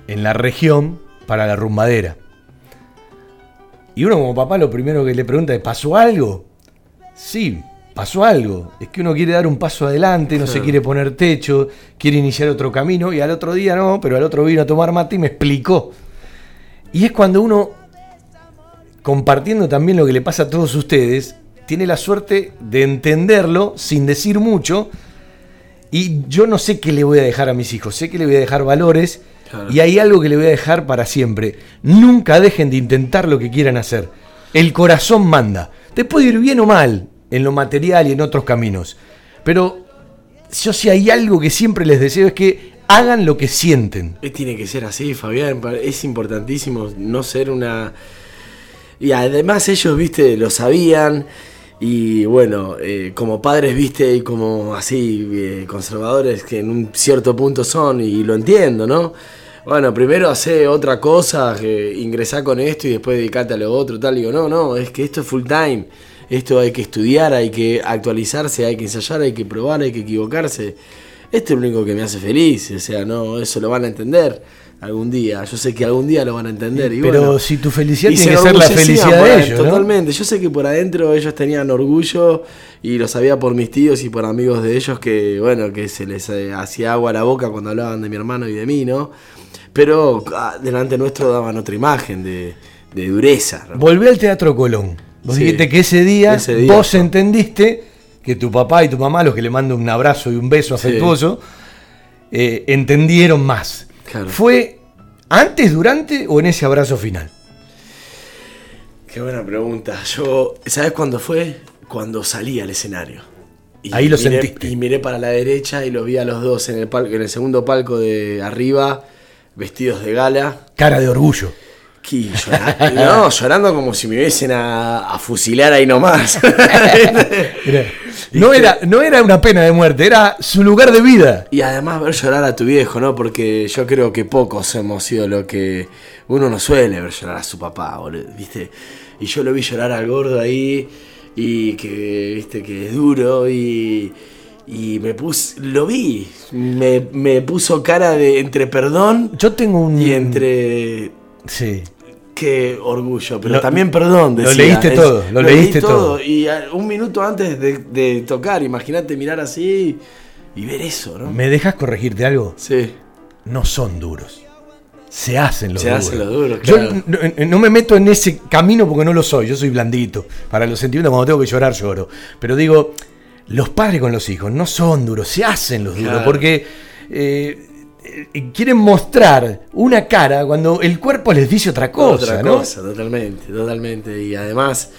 en la región para la rumbadera. Y uno como papá lo primero que le pregunta es, ¿pasó algo? Sí, pasó algo. Es que uno quiere dar un paso adelante, no se quiere poner techo, quiere iniciar otro camino y al otro día no, pero al otro vino a tomar mate y me explicó. Y es cuando uno, compartiendo también lo que le pasa a todos ustedes, tiene la suerte de entenderlo sin decir mucho. Y yo no sé qué le voy a dejar a mis hijos, sé que le voy a dejar valores Claro. y hay algo que le voy a dejar para siempre. Nunca dejen de intentar lo que quieran hacer. El corazón manda. Te puede ir bien o mal en lo material y en otros caminos. Pero yo si hay algo que siempre les deseo es que hagan lo que sienten. Tiene que ser así, Fabián. Es importantísimo no ser una. Y además ellos, viste, lo sabían. Y bueno, eh, como padres, viste, y como así, eh, conservadores que en un cierto punto son, y lo entiendo, ¿no? Bueno, primero hace otra cosa, que ingresá con esto y después dedicate a lo otro, tal. Digo, no, no, es que esto es full time. Esto hay que estudiar, hay que actualizarse, hay que ensayar, hay que probar, hay que equivocarse. Esto es lo único que me hace feliz, o sea, no, eso lo van a entender algún día. Yo sé que algún día lo van a entender. Y Pero bueno, si tu felicidad tiene que ser la felicidad de ellos, ¿no? Totalmente. Yo sé que por adentro ellos tenían orgullo y lo sabía por mis tíos y por amigos de ellos que, bueno, que se les eh, hacía agua a la boca cuando hablaban de mi hermano y de mí, ¿no? Pero ah, delante nuestro daban otra imagen de, de dureza. ¿no? Volví al Teatro Colón. Vos Sí. dijiste que ese día, Ese día. vos entendiste que tu papá y tu mamá, los que le mando un abrazo y un beso Sí. afectuoso, eh, entendieron más. Claro. ¿Fue antes, durante o en ese abrazo final? Qué buena pregunta. Yo, ¿sabes cuándo fue? Cuando salí al escenario. Y Ahí lo miré- sentiste. Y miré para la derecha y los vi a los dos en el, palco, en el segundo palco de arriba, vestidos de gala. Cara de orgullo. No, llorando como si me hubiesen a, a fusilar ahí nomás. Mirá, No era, no era una pena de muerte, era su lugar de vida. Y además ver llorar a tu viejo, ¿no? Porque yo creo que pocos hemos sido lo que uno no suele ver llorar a su papá, boludo, ¿viste? Y yo lo vi llorar al gordo ahí y que, ¿viste? Que es duro y, y me puse, lo vi, me, me puso cara de entre perdón Yo tengo un... y entre... Sí. Qué orgullo, pero Lo- también perdón. lo decía. leíste todo, lo leí leíste todo. Y a- un minuto antes de, de tocar, imagínate mirar así y ver eso, ¿no? ¿Me dejas corregirte algo? Sí. No son duros. Se hacen los Se duros. hacen los duros, Yo claro. no, no me meto en ese camino porque no lo soy. Yo soy blandito. Para los sentimientos, cuando tengo que llorar, lloro. Pero digo, los padres con los hijos no son duros, se hacen los duros. Claro. Porque eh, quieren mostrar una cara cuando el cuerpo les dice otra cosa, Otra ¿no? cosa, totalmente, totalmente. Y además,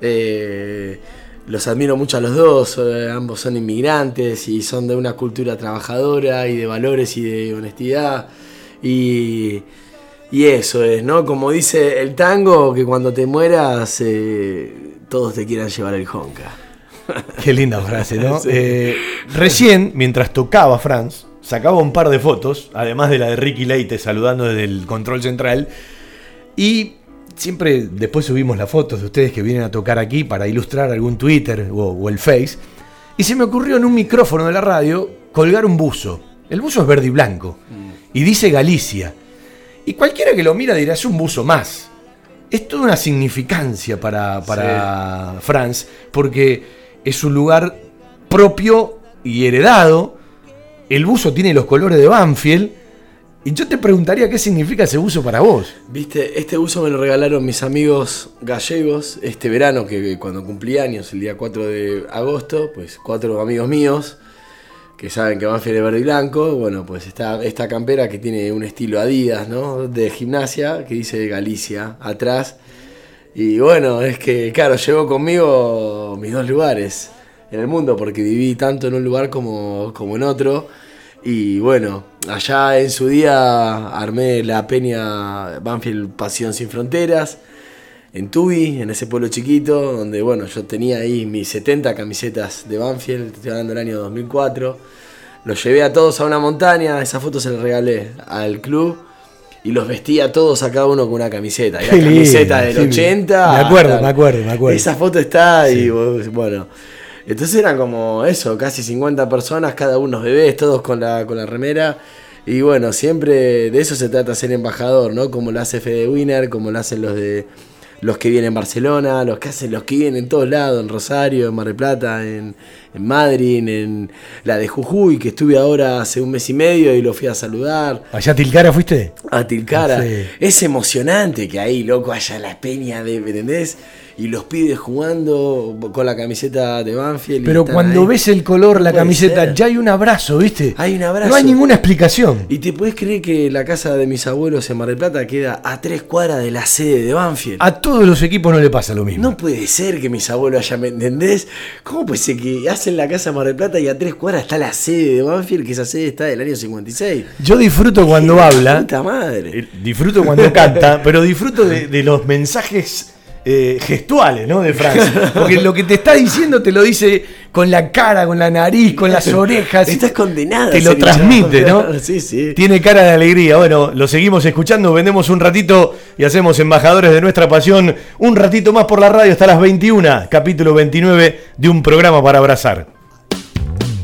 eh, los admiro mucho a los dos. eh, ambos son inmigrantes y son de una cultura trabajadora y de valores y de honestidad. Y, y eso es, ¿no? Como dice el tango, que cuando te mueras, eh, todos te quieran llevar el honka. Qué linda frase, ¿no? Sí. Eh, recién, mientras tocaba Franz, sacaba un par de fotos, además de la de Ricky Leite saludando desde el control central. Y siempre después subimos las fotos de ustedes que vienen a tocar aquí para ilustrar algún Twitter o, o el Face. Y se me ocurrió en un micrófono de la radio colgar un buzo. El buzo es verde y blanco. Y dice Galicia. Y cualquiera que lo mira dirá, es un buzo más. Es toda una significancia para, para Franz, porque es un lugar propio y heredado. El buzo tiene los colores de Banfield. Y yo te preguntaría qué significa ese buzo para vos. Viste, este uso me lo regalaron mis amigos gallegos este verano, que cuando cumplí años, el día 4 de agosto, pues cuatro amigos míos, que saben que Banfield es verde y blanco, bueno, pues está esta campera que tiene un estilo Adidas, ¿no? De gimnasia, que dice Galicia atrás. Y bueno, es que, claro, llevo conmigo mis dos lugares en el mundo, porque viví tanto en un lugar como, como en otro. Y bueno, allá en su día armé la peña Banfield Pasión Sin Fronteras, en Tubi, en ese pueblo chiquito, donde bueno, yo tenía ahí mis 70 camisetas de Banfield, estoy hablando del año 2004. Los llevé a todos a una montaña, esa foto se la regalé al club y los vestí a todos a cada uno con una camiseta. Y la Qué lindo, camiseta del sí, 80. me acuerdo, me acuerdo, me acuerdo. Esa foto está y bueno. Entonces eran como eso, casi 50 personas, cada uno bebés, todos con la, con la remera. Y bueno, siempre de eso se trata ser embajador, ¿no? Como lo hace Fede Winner, como lo hacen los de los que vienen en Barcelona, los que hacen los que vienen en todos lados, en Rosario, en Mar del Plata, en, en Madrid, en la de Jujuy, que estuve ahora hace un mes y medio y lo fui a saludar. ¿Allá a Tilcara fuiste? A Tilcara. Sí. Es emocionante que ahí, loco, haya la peña de, ¿me ¿entendés? Y los pibes jugando con la camiseta de Banfield. Pero cuando ahí. ves el color, la camiseta, ser. ya hay un abrazo, ¿viste? Hay un abrazo. No hay ninguna explicación. ¿Y te puedes creer que la casa de mis abuelos en Mar del Plata queda a tres cuadras de la sede de Banfield? A todos los equipos no le pasa lo mismo. No puede ser que mis abuelos hayan, ¿me entendés? ¿Cómo puede ser que hacen la casa de Mar del Plata y a tres cuadras está la sede de Banfield, que esa sede está del año 56? Yo disfruto cuando habla, Puta madre. eh, disfruto cuando canta, pero disfruto de, de los mensajes eh, gestuales, ¿no? De Franz. Porque lo que te está diciendo te lo dice con la cara, con la nariz, con las orejas. Estás condenada. a Te lo transmite, ¿no? Sí, sí. Tiene cara de alegría. Bueno, lo seguimos escuchando, vendemos un ratito y hacemos embajadores de nuestra pasión un ratito más por la radio hasta las 21, capítulo 29 de un programa para abrazar.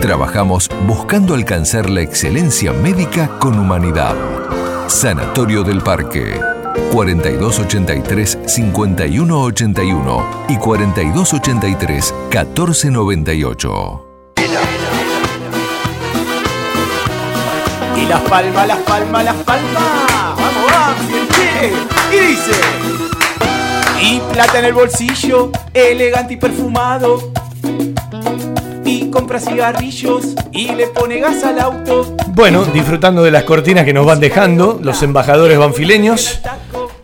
trabajamos buscando alcanzar la excelencia médica con humanidad. Sanatorio del Parque. 4283-5181 y 4283-1498. Y las palmas, las palmas, las palmas. Vamos, che. Y dice. Y plata en el bolsillo, elegante y perfumado. Compra cigarrillos y le pone gas al auto. Bueno, disfrutando de las cortinas que nos van dejando los embajadores banfileños.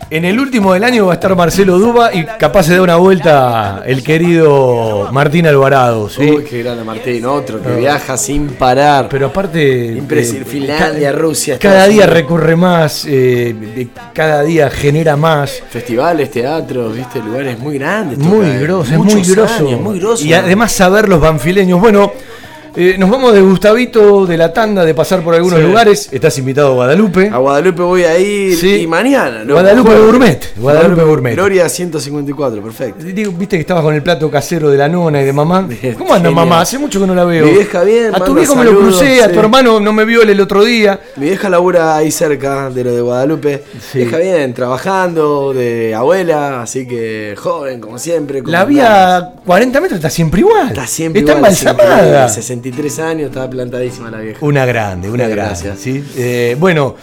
En el último del año va a estar Marcelo Duba y capaz se da una vuelta el querido Martín Alvarado. ¿sí? Uy, qué grande Martín, otro que viaja sin parar. Pero aparte. Impresionante. eh, Finlandia, ca- Rusia. Cada día recorre más, eh, cada día genera más. Festivales, teatros, viste, lugares muy grandes. Muy es muy grosso. años, muy grosso. Y además saber los banfileños. Bueno, eh, nos vamos de Gustavito de la tanda de pasar por algunos lugares. Estás invitado a Guadalupe. A Guadalupe voy a ir sí. y mañana. Loco. Guadalupe Gourmet. Guadalupe, Gourmet. Gloria 154, perfecto. Eh, viste que estabas con el plato casero de la nona y de mamá. ¿Cómo anda mamá? Hace mucho que no la veo. Mi vieja bien. A tu viejo me lo crucé, a tu hermano no me vio el, otro día. Mi vieja labura ahí cerca de lo de Guadalupe. Vieja bien, trabajando, de abuela, así que joven como siempre. La vía 40 metros está siempre igual. Está siempre está igual. 23 años, estaba plantadísima la vieja. Una grande, una grande. ¿sí? Eh, bueno,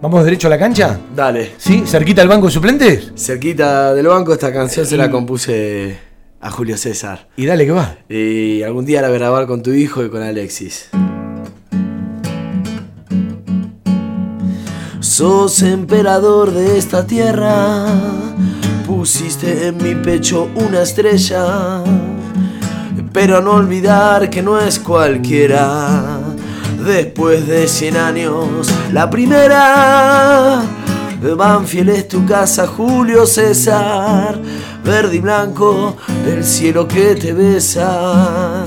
¿vamos derecho a la cancha? Dale. ¿Sí? ¿Cerquita del banco de suplentes? Cerquita del banco, esta canción se la compuse a Julio César. Y dale que va. Y algún día la voy grabar con tu hijo y con Alexis. Sos emperador de esta tierra, pusiste en mi pecho una estrella pero no olvidar que no es cualquiera. Después de 100 años, la primera. Banfield es tu casa, Julio César, verde y blanco, el cielo que te besa.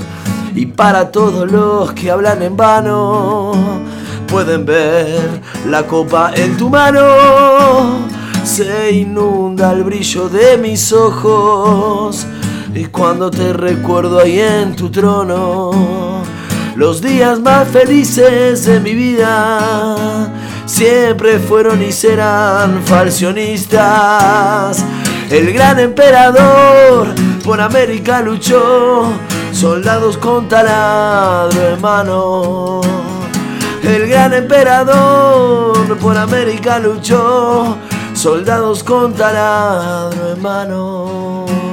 Y para todos los que hablan en vano, pueden ver la copa en tu mano. Se inunda el brillo de mis ojos y cuando te recuerdo ahí en tu trono, los días más felices de mi vida siempre fueron y serán falsionistas. El gran emperador por América luchó, soldados con taladro hermano. El gran emperador por América luchó, soldados con taladro en mano.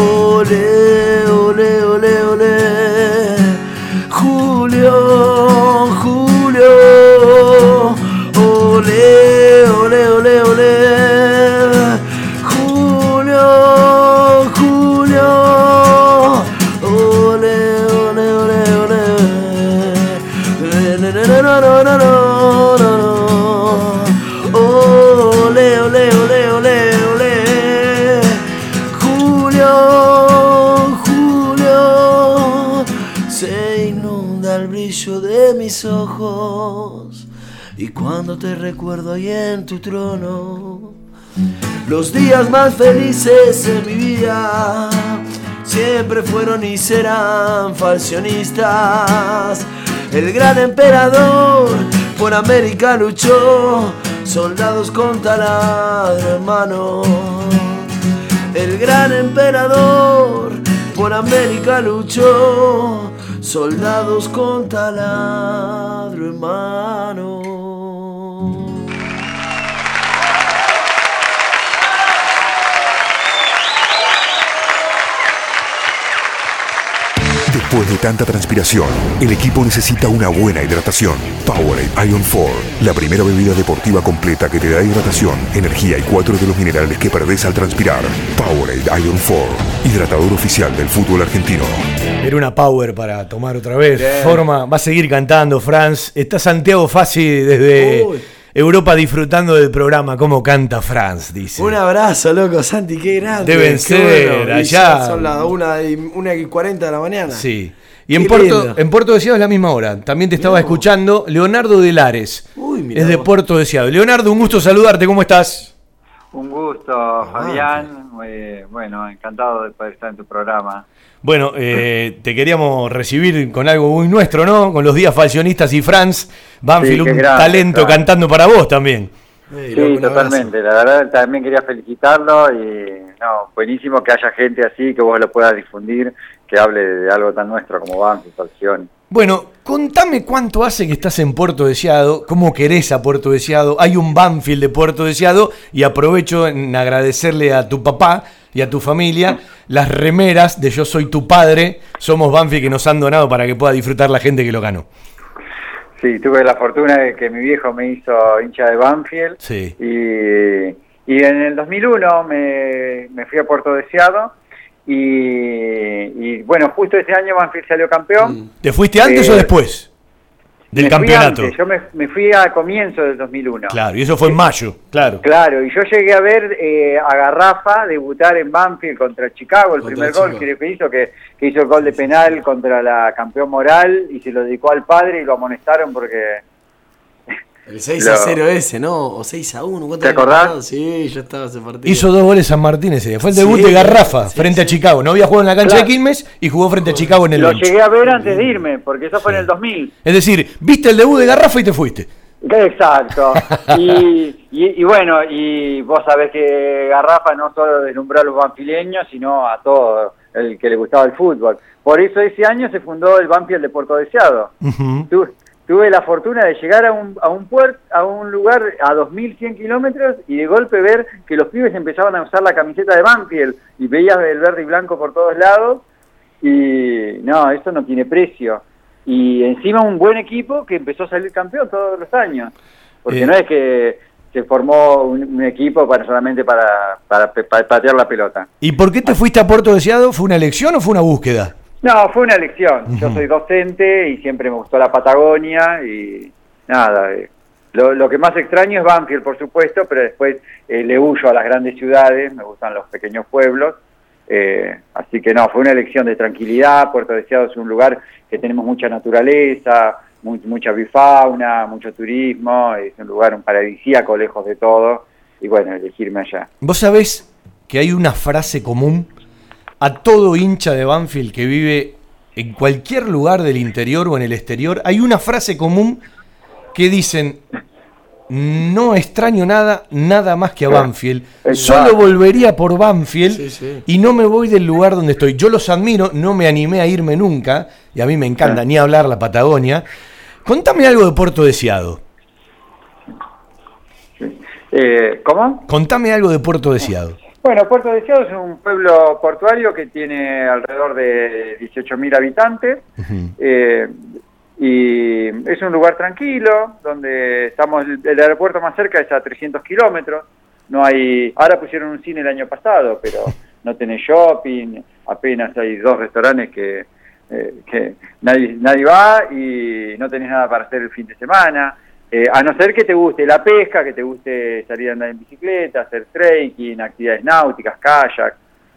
Ole, ole, ole, ole. Julio, Julio. Ole, Se inunda el brillo de mis ojos. Y cuando te recuerdo ahí en tu trono, los días más felices en mi vida siempre fueron y serán falsionistas. El gran emperador por América luchó, soldados con taladro en mano. El gran emperador por América luchó, soldados con taladro en mano. Después de tanta transpiración, el equipo necesita una buena hidratación. Powerade Ion 4, la primera bebida deportiva completa que te da hidratación, energía y cuatro de los minerales que perdés al transpirar. Powerade Ion 4, hidratador oficial del fútbol argentino. Era una power para tomar otra vez. Bien. Forma, va a seguir cantando, Franz. Está Santiago Fassi desde Uy. Europa disfrutando del programa. ¿Cómo canta Franz? Dice. Un abrazo, loco, Santi, qué grande. Deben qué ser allá. ya Son las 1 y, una y 40 de la mañana. Sí. Y en Puerto, en Puerto Deseado es la misma hora. También te estaba escuchando Leonardo de Lares. mirá es de vos. Puerto Deseado. Leonardo, un gusto saludarte. ¿Cómo estás? Un gusto, Fabián. Muy- bueno, encantado de poder estar en tu programa. Bueno, eh, te queríamos recibir con algo muy nuestro, ¿no? Con los días falcionistas y Franz Banfield, Sí, un grande, talento claro. cantando para vos también. Sí, totalmente. La verdad, también quería felicitarlo y no, buenísimo que haya gente así, que vos lo puedas difundir, que hable de algo tan nuestro como Banfield, Falcioni. Bueno, contame cuánto hace que estás en Puerto Deseado, cómo querés a Puerto Deseado. Hay un Banfield de Puerto Deseado y aprovecho en agradecerle a tu papá y a tu familia las remeras de Yo Soy Tu Padre, Somos Banfield que nos han donado para que pueda disfrutar la gente que lo ganó. Sí, tuve la fortuna de que mi viejo me hizo hincha de Banfield Sí. y, y en el 2001 me, me fui a Puerto Deseado y, y, bueno, justo ese año Banfield salió campeón. ¿Te fuiste antes Eh, o después del Me fui campeonato? antes, yo me, me fui a comienzo del 2001. Claro, y eso fue en mayo, claro. Claro, y yo llegué a ver eh, a Garrafa debutar en Banfield contra Chicago, el Contra primer Chicago. gol que hizo, que, que hizo el gol de penal contra la campeón moral y se lo dedicó al padre y lo amonestaron porque... El 6 Lo- a 0 ese, ¿no? O 6 a 1. ¿cuánto ¿Te acordás? pasado? Sí, yo estaba ese partido. Hizo dos goles San Martín ese día. Fue el Sí, debut de Garrafa sí, frente a Chicago. No había jugado en la cancha Claro. de Quilmes y jugó frente a Chicago en el Lo llegué a ver antes de irme, porque eso fue en el 2000. Es decir, viste el debut de Garrafa y te fuiste. Exacto. Y, y, y bueno, y vos sabés que Garrafa no solo deslumbró a los banfileños, sino a todo el que le gustaba el fútbol. Por eso ese año se fundó el Banfield de Puerto Deseado. Tu- tuve la fortuna de llegar a un, a un puerto, a un lugar a 2.100 kilómetros y de golpe ver que los pibes empezaban a usar la camiseta de Banfield y veías el verde y blanco por todos lados y no, eso no tiene precio. Y encima un buen equipo que empezó a salir campeón todos los años. Porque Eh. no es que se formó un, un equipo para solamente para, para, para patear la pelota. ¿Y por qué te fuiste a Puerto Deseado? ¿Fue una elección o fue una búsqueda? No, fue una elección. Yo soy docente y siempre me gustó la Patagonia y nada. eh, Lo, lo que más extraño es Banfield, por supuesto, pero después eh, le huyo a las grandes ciudades, me gustan los pequeños pueblos. eh, así que no, fue una elección de tranquilidad. Puerto Deseado es un lugar que tenemos mucha naturaleza, mu- mucha bifauna, mucho turismo, es un lugar un paradisíaco lejos de todo. Y bueno, elegirme allá. Vos sabés que hay una frase común a todo hincha de Banfield que vive en cualquier lugar del interior o en el exterior. Hay una frase común que dicen, no extraño nada, nada más que a Banfield. Exacto. Solo volvería por Banfield y no me voy del lugar donde estoy. Yo los admiro, no me animé a irme nunca, y a mí me encanta ni hablar la Patagonia. Contame algo de Puerto Deseado. Eh, ¿Cómo? Contame algo de Puerto Deseado. Bueno, Puerto Deseado es un pueblo portuario que tiene alrededor de 18.000 habitantes eh, y es un lugar tranquilo donde estamos, el aeropuerto más cerca es a 300 kilómetros, no hay, ahora pusieron un cine el año pasado, pero no tenés shopping, apenas hay dos restaurantes que, eh, que nadie, nadie va y no tenés nada para hacer el fin de semana. Eh, a no ser que te guste la pesca, que te guste salir a andar en bicicleta, hacer trekking, actividades náuticas, kayak.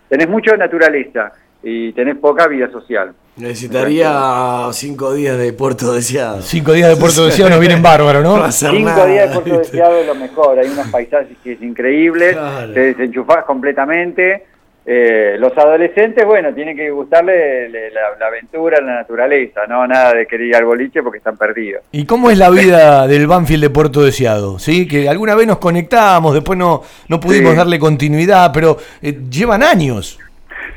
Tenés mucha naturaleza y tenés poca vida social. Necesitaría 5 días de Puerto Deseado. Cinco días de Puerto Deseado nos vienen bárbaros, ¿no? Cinco nada, días de Puerto ¿viste? Deseado es lo mejor, hay unos paisajes que es increíbles, Claro. te desenchufás completamente. Eh, los adolescentes, bueno, tienen que gustarle le- la, la aventura, la naturaleza, no nada de querer ir al boliche porque están perdidos. ¿Y cómo es la vida del Banfield de Puerto Deseado? ¿Sí? Que alguna vez nos conectamos, después no, no pudimos Sí. darle continuidad, pero eh, llevan años.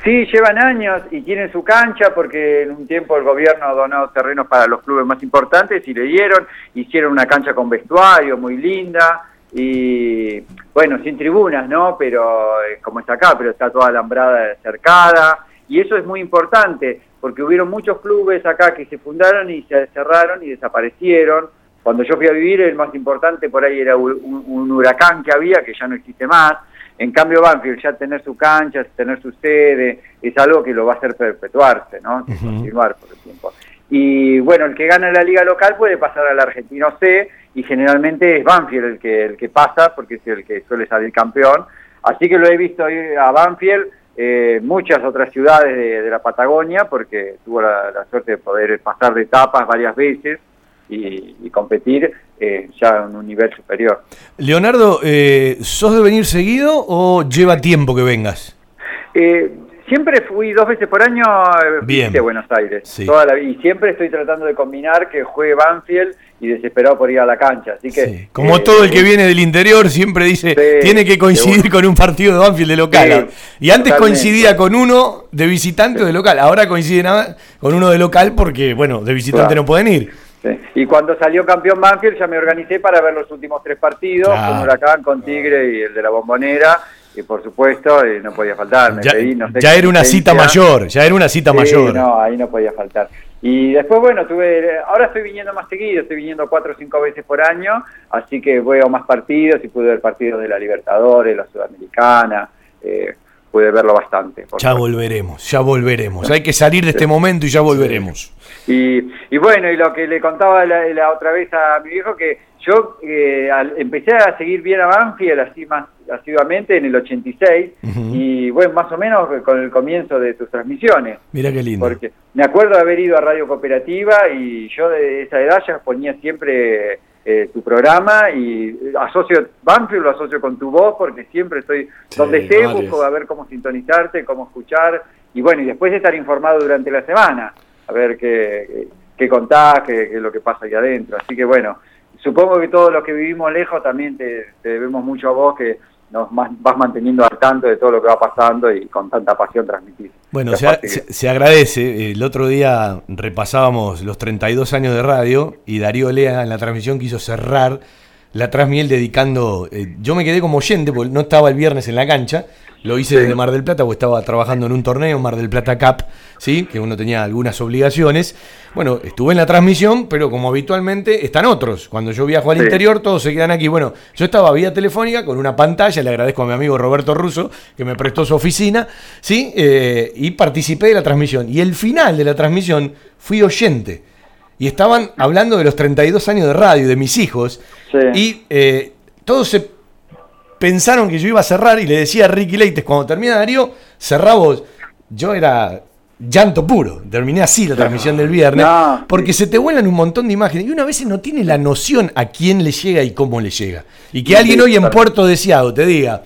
Sí, llevan años y tienen su cancha porque en un tiempo el gobierno donó terrenos para los clubes más importantes y le dieron, hicieron una cancha con vestuario muy linda y bueno, sin tribunas, ¿no? Pero eh, como está acá, pero está toda alambrada cercada y eso es muy importante porque hubieron muchos clubes acá que se fundaron y se cerraron y desaparecieron. Cuando yo fui a vivir, el más importante por ahí era un, un huracán que había, que ya no existe más. En cambio, Banfield ya tener su cancha, tener su sede, es algo que lo va a hacer perpetuarse, ¿no? Continuar por el tiempo. Y bueno, el que gana la liga local puede pasar al argentino C y generalmente es Banfield el que, el que pasa porque es el que suele salir campeón. Así que lo he visto ir a Banfield, eh, muchas otras ciudades de, de la Patagonia porque tuvo la, la suerte de poder pasar de etapas varias veces y, y competir eh, ya en un nivel superior. Leonardo, eh, ¿sos de venir seguido o lleva tiempo que vengas? Eh, siempre fui dos veces por año eh, Bien. Buenos Aires. Sí. Toda la- y siempre estoy tratando de combinar que juegue Banfield y desesperado por ir a la cancha. Así que Como eh, todo el que viene del interior siempre dice, tiene que coincidir con un partido de Banfield de local. Sí, y antes totalmente. coincidía con uno de visitante o de local. Ahora coincide nada con uno de local porque, bueno, de visitante Claro. no pueden ir. Y cuando salió campeón Banfield ya me organicé para ver los últimos tres partidos, Claro. con Huracán, con Tigre y el de la Bombonera. Y por supuesto, eh, no podía faltar. Me Ya, pedí, no sé ya era una cita mayor, ya era una cita mayor. No, ahí no podía faltar. Y después, bueno, tuve, ahora estoy viniendo más seguido, estoy viniendo cuatro o cinco veces por año, así que veo más partidos y pude ver partidos de la Libertadores, la Sudamericana, eh, pude verlo bastante. Ya volveremos, ya volveremos. Hay que salir de este momento y ya volveremos. Y, y bueno, y lo que le contaba la, la otra vez a mi viejo, que yo eh, al- empecé a seguir bien a Banfield así más asiduamente en el 86 y bueno, más o menos con el comienzo de tus transmisiones. Mira qué lindo. Porque me acuerdo de haber ido a Radio Cooperativa y yo de esa edad ya ponía siempre eh, tu programa y asocio Banfield lo asocio con tu voz porque siempre estoy donde esté busco a ver cómo sintonizarte, cómo escuchar y bueno, y después estar informado durante la semana, a ver qué, qué contás, qué, qué es lo que pasa ahí adentro. Así que bueno, supongo que todos los que vivimos lejos también te, te debemos mucho a vos que nos vas manteniendo al tanto de todo lo que va pasando y con tanta pasión transmitís. Bueno, a- se- se agradece. El otro día repasábamos los 32 años de radio y Darío Lea en la transmisión quiso cerrar la transmiel dedicando. eh, yo me quedé como oyente porque no estaba el viernes en la cancha. Lo hice desde Mar del Plata porque estaba trabajando en un torneo, Mar del Plata Cup, ¿sí? que uno tenía algunas obligaciones. Bueno, estuve en la transmisión, pero como habitualmente están otros. Cuando yo viajo al Sí. interior, todos se quedan aquí. Bueno, yo estaba vía telefónica con una pantalla, le agradezco a mi amigo Roberto Russo, que me prestó su oficina, ¿sí? Eh, y participé de la transmisión. Y el final de la transmisión fui oyente. Y estaban hablando de los 32 años de radio, de mis hijos. Y eh, todos se pensaron que yo iba a cerrar y le decía a Ricky Leites, cuando termina Darío, cerrá vos. Yo era llanto puro. Terminé así la transmisión del viernes. porque se te vuelan un montón de imágenes. Y una vez no tiene la noción a quién le llega y cómo le llega. Y que Sí, alguien hoy en. Puerto Deseado te diga,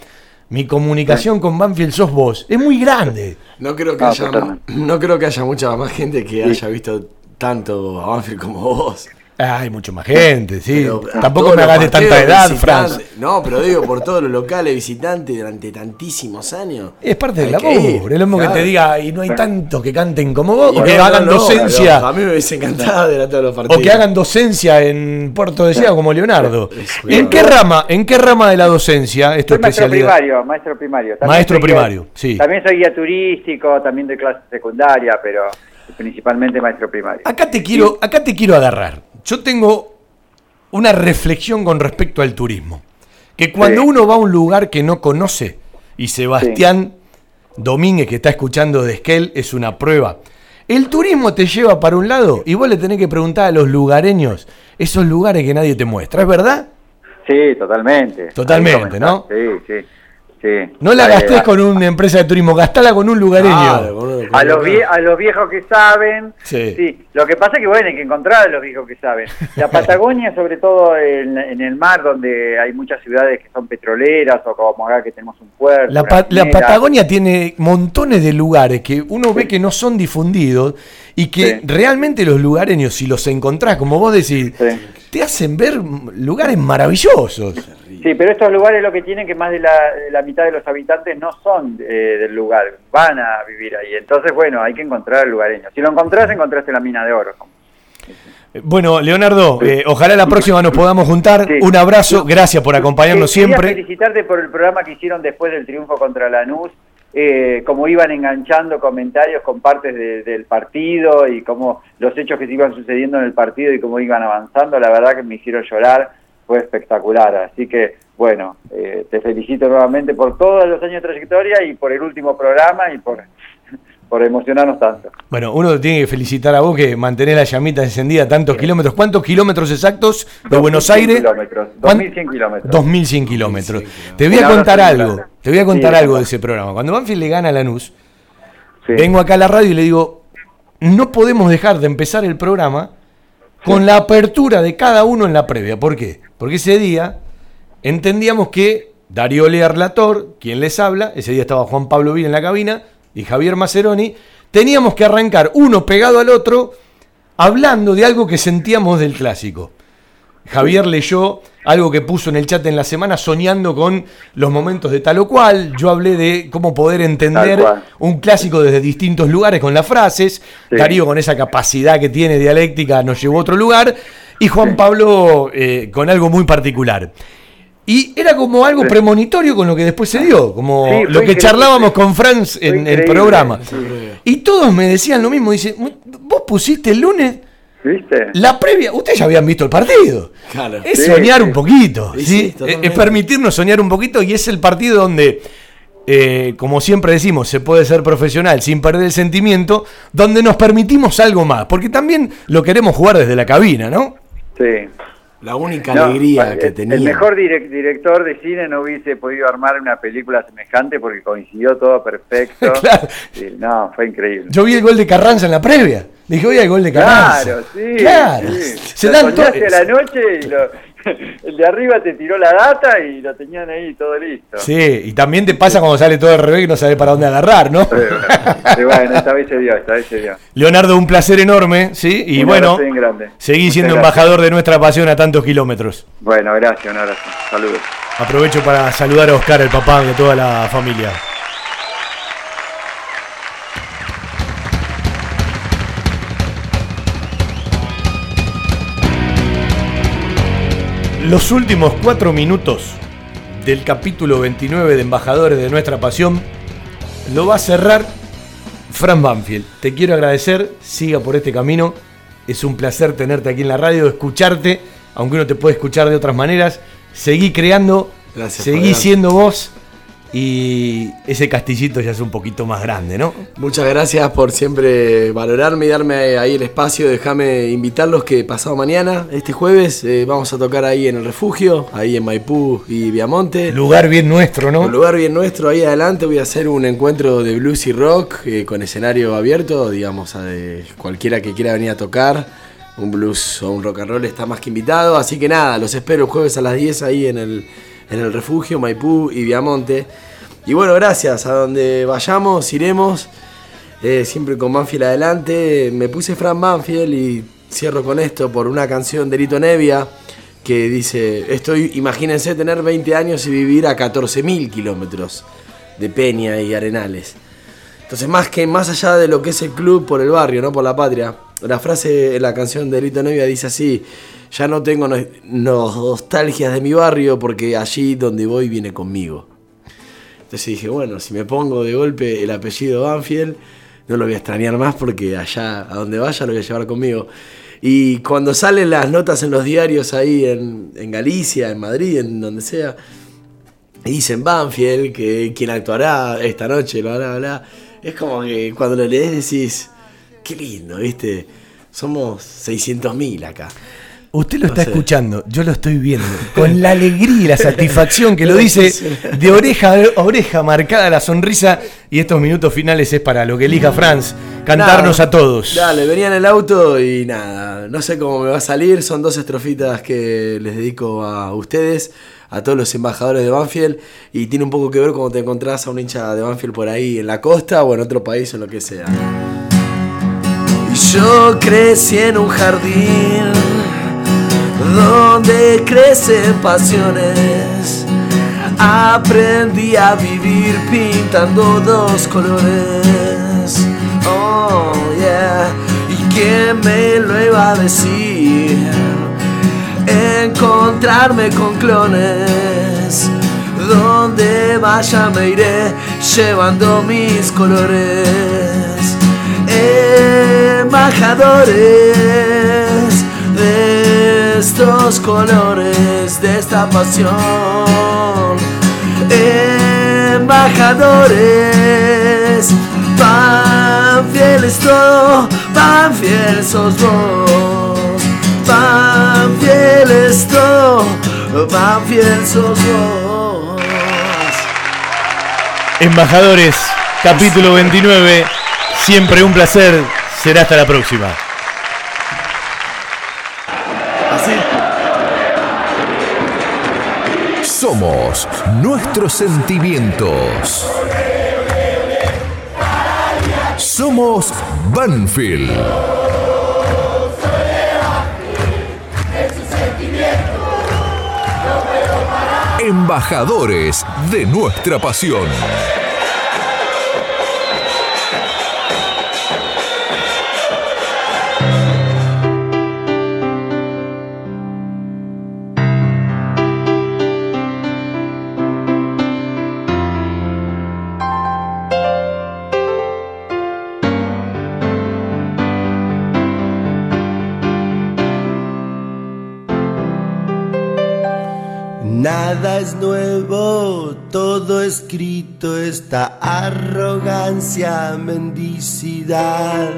mi comunicación con Banfield sos vos. Es muy grande. No creo que, No, haya, no creo que haya mucha más gente que Sí. haya visto tanto Banfield como vos. Ah, hay mucha más gente, sí. Pero Tampoco me hagas de tanta edad, Franz. No, pero digo, por todos los locales visitantes durante tantísimos años. Es parte del ir, Es lo mismo que te diga, y no hay tantos que canten como vos, o Y que no, hagan no, no, docencia. pero A mí me hubiese encantado de ir a todos los partidos. O que hagan docencia en Puerto Deseado como Leonardo. ¿En qué rama, en qué rama de la docencia es tu Soy maestro especialidad? primario, maestro primario. Maestro soy guía- primario, sí. También soy guía turístico, también de clase secundaria, pero principalmente maestro primario. Acá te quiero, acá te quiero agarrar. Yo tengo una reflexión con respecto al turismo. Que cuando Sí. uno va a un lugar que no conoce, y Sebastián Domínguez, que está escuchando de Esquel, es una prueba. El turismo te lleva para un lado y vos le tenés que preguntar a los lugareños esos lugares que nadie te muestra, ¿es verdad? Sí, totalmente. Totalmente, ¿no? Sí, sí. Sí. No la gastés a- con una empresa de turismo, gastala con un lugareño. a los, vie- a los viejos que saben, Sí. sí. Lo que pasa es que, bueno, hay que encontrar a los viejos que saben. La Patagonia, sobre todo en, en el mar, donde hay muchas ciudades que son petroleras, o como acá que tenemos un puerto. La, Pa- la. Patagonia tiene montones de lugares que uno ve que no son difundidos y que realmente los lugareños, si los encontrás, como vos decís, te hacen ver lugares maravillosos. Sí, pero estos lugares lo que tienen que más de la, de la mitad de los habitantes no son eh, del lugar, van a vivir ahí. Entonces, bueno, hay que encontrar al lugareño. Si lo encontrás, encontraste la mina de oro. Bueno, Leonardo, eh, ojalá la próxima nos podamos juntar. Un abrazo, gracias por acompañarnos quería siempre. felicitarte por el programa que hicieron después del triunfo contra Lanús, eh, cómo iban enganchando comentarios con partes de- del partido y cómo los hechos que se iban sucediendo en el partido y cómo iban avanzando, la verdad que me hicieron llorar, fue espectacular. Así que, bueno, eh, te felicito nuevamente por todos los años de trayectoria y por el último programa y por, por emocionarnos tanto. Bueno, uno tiene que felicitar a vos que mantenés la llamita encendida tantos kilómetros. ¿Cuántos kilómetros exactos de Buenos 2100 Aires? kilómetros, ¿Cuán- 2100 kilómetros. 2100 kilómetros. Te voy a contar algo. Te voy a contar Sí, algo de ese programa. Cuando Banfield le gana a Lanús, vengo acá a la radio y le digo, no podemos dejar de empezar el programa con la apertura de cada uno en la previa. ¿Por qué? Porque ese día entendíamos que Darío Learlator, quien les habla, ese día estaba Juan Pablo Vila en la cabina y Javier Maceroni, teníamos que arrancar uno pegado al otro hablando de algo que sentíamos del clásico. Javier leyó algo que puso en el chat en la semana soñando con los momentos de tal o cual. Yo hablé de cómo poder entender un clásico desde distintos lugares con las frases. Sí. Darío con esa capacidad que tiene dialéctica nos llevó a otro lugar. Y Juan Pablo eh, con algo muy particular. Y era como algo premonitorio con lo que después se dio, como Sí, lo que charlábamos con Franz en el programa. Y todos me decían lo mismo, dice, vos pusiste el lunes ¿Viste? la previa, ustedes ya habían visto el partido. Claro. Es Sí, soñar sí. un poquito, Sí, totalmente. es permitirnos soñar un poquito y es el partido donde, eh, como siempre decimos, se puede ser profesional sin perder el sentimiento, donde nos permitimos algo más, porque también lo queremos jugar desde la cabina, ¿no? Sí. La única alegría que tenía. El mejor direc- director de cine no hubiese podido armar una película semejante porque coincidió todo perfecto. Claro. Sí, no, fue increíble. Yo vi el gol de Carranza en la previa. Dije, oye, el gol de Carranza. Claro, sí. Claro. sí. Se Lo dan a la noche y lo- el de arriba te tiró la data y lo tenían ahí todo listo. Sí, y también te pasa cuando sale todo al revés y no sabes para dónde agarrar, ¿no? Sí, bueno, esta vez se dio, esta vez se dio. Leonardo, un placer enorme, ¿sí? Y Un bueno, seguí siendo gracias. embajador de nuestra pasión a tantos kilómetros. Bueno, gracias, un abrazo. Saludos. Aprovecho para saludar a Oscar, el papá de toda la familia. Los últimos cuatro minutos del capítulo 29 de Embajadores de Nuestra Pasión lo va a cerrar Fran Banfield. Te quiero agradecer, siga por este camino. Es un placer tenerte aquí en la radio, escucharte, aunque uno te puede escuchar de otras maneras. Seguí creando, Gracias, seguí siendo vos y ese castillito ya es un poquito más grande, ¿no? Muchas gracias por siempre valorarme y darme ahí el espacio. Déjame invitarlos que pasado mañana, este jueves, eh, vamos a tocar ahí en el refugio, ahí en Maipú y Viamonte. Lugar bien nuestro, ¿no? Un lugar bien nuestro. Ahí adelante voy a hacer un encuentro de blues y rock eh, con escenario abierto, digamos, a de cualquiera que quiera venir a tocar. Un blues o un rock and roll está más que invitado. Así que nada, los espero el jueves a las 10 ahí en el, en el refugio, Maipú y Viamonte. Y bueno, gracias. A donde vayamos, iremos. Eh, siempre con Banfield adelante. Me puse Fran Banfield y cierro con esto por una canción de Lito Nevia que dice, estoy, imagínense tener 20 años y vivir a 14.000 kilómetros de Peña y Arenales. Entonces, más que más allá de lo que es el club por el barrio, no por la patria, la frase en la canción de Lito Nevia dice así, ya no tengo no- no- nostalgias de mi barrio porque allí donde voy viene conmigo. Entonces dije, bueno, si me pongo de golpe el apellido Banfield, no lo voy a extrañar más porque allá, a donde vaya, lo voy a llevar conmigo. Y cuando salen las notas en los diarios ahí en, en Galicia, en Madrid, en donde sea, y dicen Banfield, que quien actuará esta noche, bla, bla, bla. Es como que cuando lo lees decís, qué lindo, ¿viste? Somos 600.000 acá. Usted lo No está sé. escuchando, yo lo estoy viendo, con la alegría y la satisfacción que lo dice, de oreja a oreja marcada la sonrisa, y estos minutos finales es para lo que elija Franz, cantarnos Nada, a todos. Dale, venía en el auto y nada, no sé cómo me va a salir. Son dos estrofitas que les dedico a ustedes, a todos los embajadores de Banfield. Y tiene un poco que ver cuando te encontrás a un hincha de Banfield por ahí en la costa o en otro país o en lo que sea. Y yo crecí en un jardín donde crecen pasiones. Aprendí a vivir pintando dos colores. Oh, yeah. ¿Y quién me lo iba a decir? Encontrarme con clones. Donde vaya me iré llevando mis colores, embajadores de estos colores, de esta pasión, embajadores, pan fieles todo, pan fiel vos, pan fieles todo, pan fiel sos vos. Embajadores, capítulo 29. Siempre un placer. Será hasta la próxima. Nuestros sentimientos. Somos Banfield. Embajadores de nuestra pasión. Nada es nuevo, todo escrito, esta arrogancia, mendicidad.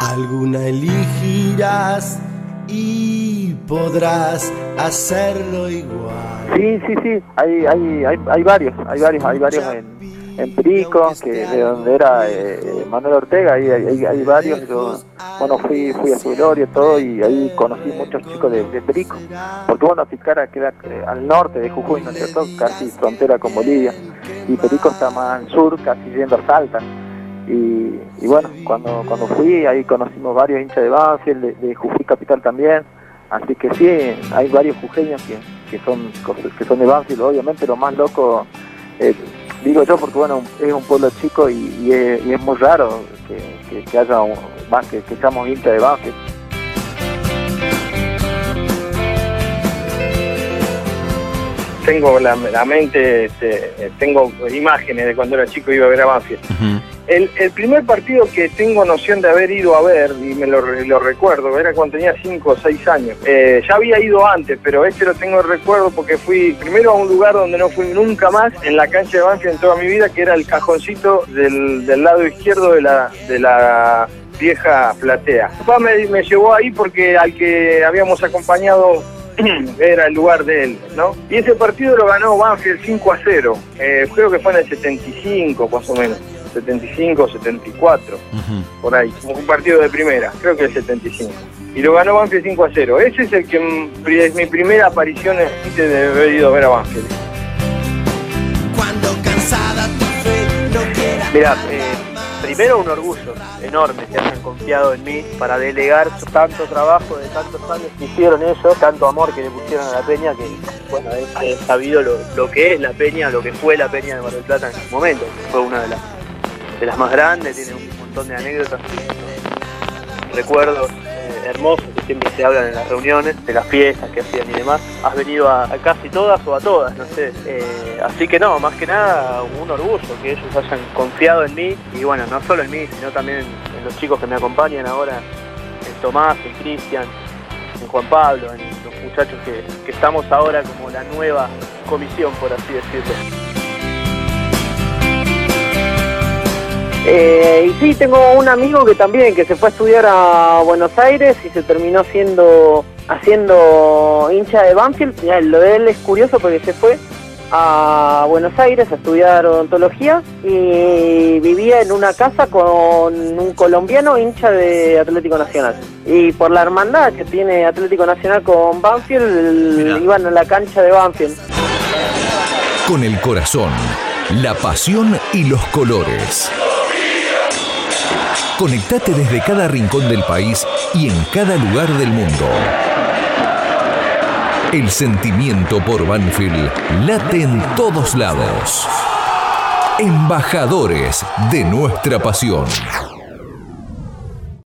Alguna elegirás y podrás hacerlo igual. Sí, sí, sí, hay, hay, hay, hay varios, hay varios, hay varios en, en Perico, que de donde era eh, Manuel Ortega, hay, hay, varios, yo, bueno, fui, fui a su velorio todo y ahí conocí muchos chicos de, de Perico, porque bueno, Ticara queda eh, al norte de Jujuy, ¿no es cierto?, casi frontera con Bolivia, y Perico está más al sur, casi yendo a Salta, y, y bueno, cuando, cuando fui ahí conocimos varios hinchas de Banfield, de, de Jujuy Capital también, así que sí, hay varios jujeños que, que son que son de Banfield, obviamente lo más loco, eh, digo yo porque bueno, es un pueblo chico y, y es, y es muy raro que, que, que haya un, más que, que seamos hinchas de Banfield. tengo la, la mente, este, tengo imágenes de cuando era chico y iba a ver a Banfield. El, el primer partido que tengo noción de haber ido a ver, y me lo, lo recuerdo, era cuando tenía 5 o 6 años. Eh, ya había ido antes, pero este lo tengo en recuerdo porque fui primero a un lugar donde no fui nunca más, en la cancha de Banfield en toda mi vida, que era el cajoncito del, del lado izquierdo de la, de la vieja platea. Papá me, me llevó ahí porque al que habíamos acompañado era el lugar de él, ¿no? Y ese partido lo ganó Banfield 5 a 0. Eh, creo que fue en el 75, más o menos. 75, 74, por ahí. Como un partido de primera, creo que el 75. Y lo ganó Banfield 5 a 0. Ese es el que es mi primera aparición en- de haber ido a ver a Banfield. Mira, eh, primero un orgullo enorme que hayan confiado en mí para delegar tanto trabajo de tantos años que hicieron ellos, tanto amor que le pusieron a la peña, que bueno, he, he sabido lo, lo que es la peña, lo que fue la peña de Mar del Plata en su momento. Fue una de las, de las más grandes, tiene un montón de anécdotas, recuerdos eh, hermosos que siempre se hablan en las reuniones, de las fiestas que hacían y demás. Has venido a, casi todas o a todas, no sé. Eh, así que no, más que nada un orgullo que ellos hayan confiado en mí y bueno, no solo en mí, sino también en los chicos que me acompañan ahora, en Tomás, en Cristian, en Juan Pablo, en los muchachos que, que estamos ahora como la nueva comisión, por así decirlo. Eh, y sí, tengo un amigo que también, que se fue a estudiar a Buenos Aires y se terminó siendo haciendo hincha de Banfield. Mirá, lo de él es curioso porque se fue a Buenos Aires a estudiar odontología y vivía en una casa con un colombiano hincha de Atlético Nacional. Y por la hermandad que tiene Atlético Nacional con Banfield, iban a la cancha de Banfield. Con el corazón, la pasión y los colores. Conectate desde cada rincón del país y en cada lugar del mundo. El sentimiento por Banfield late en todos lados. Embajadores de nuestra pasión.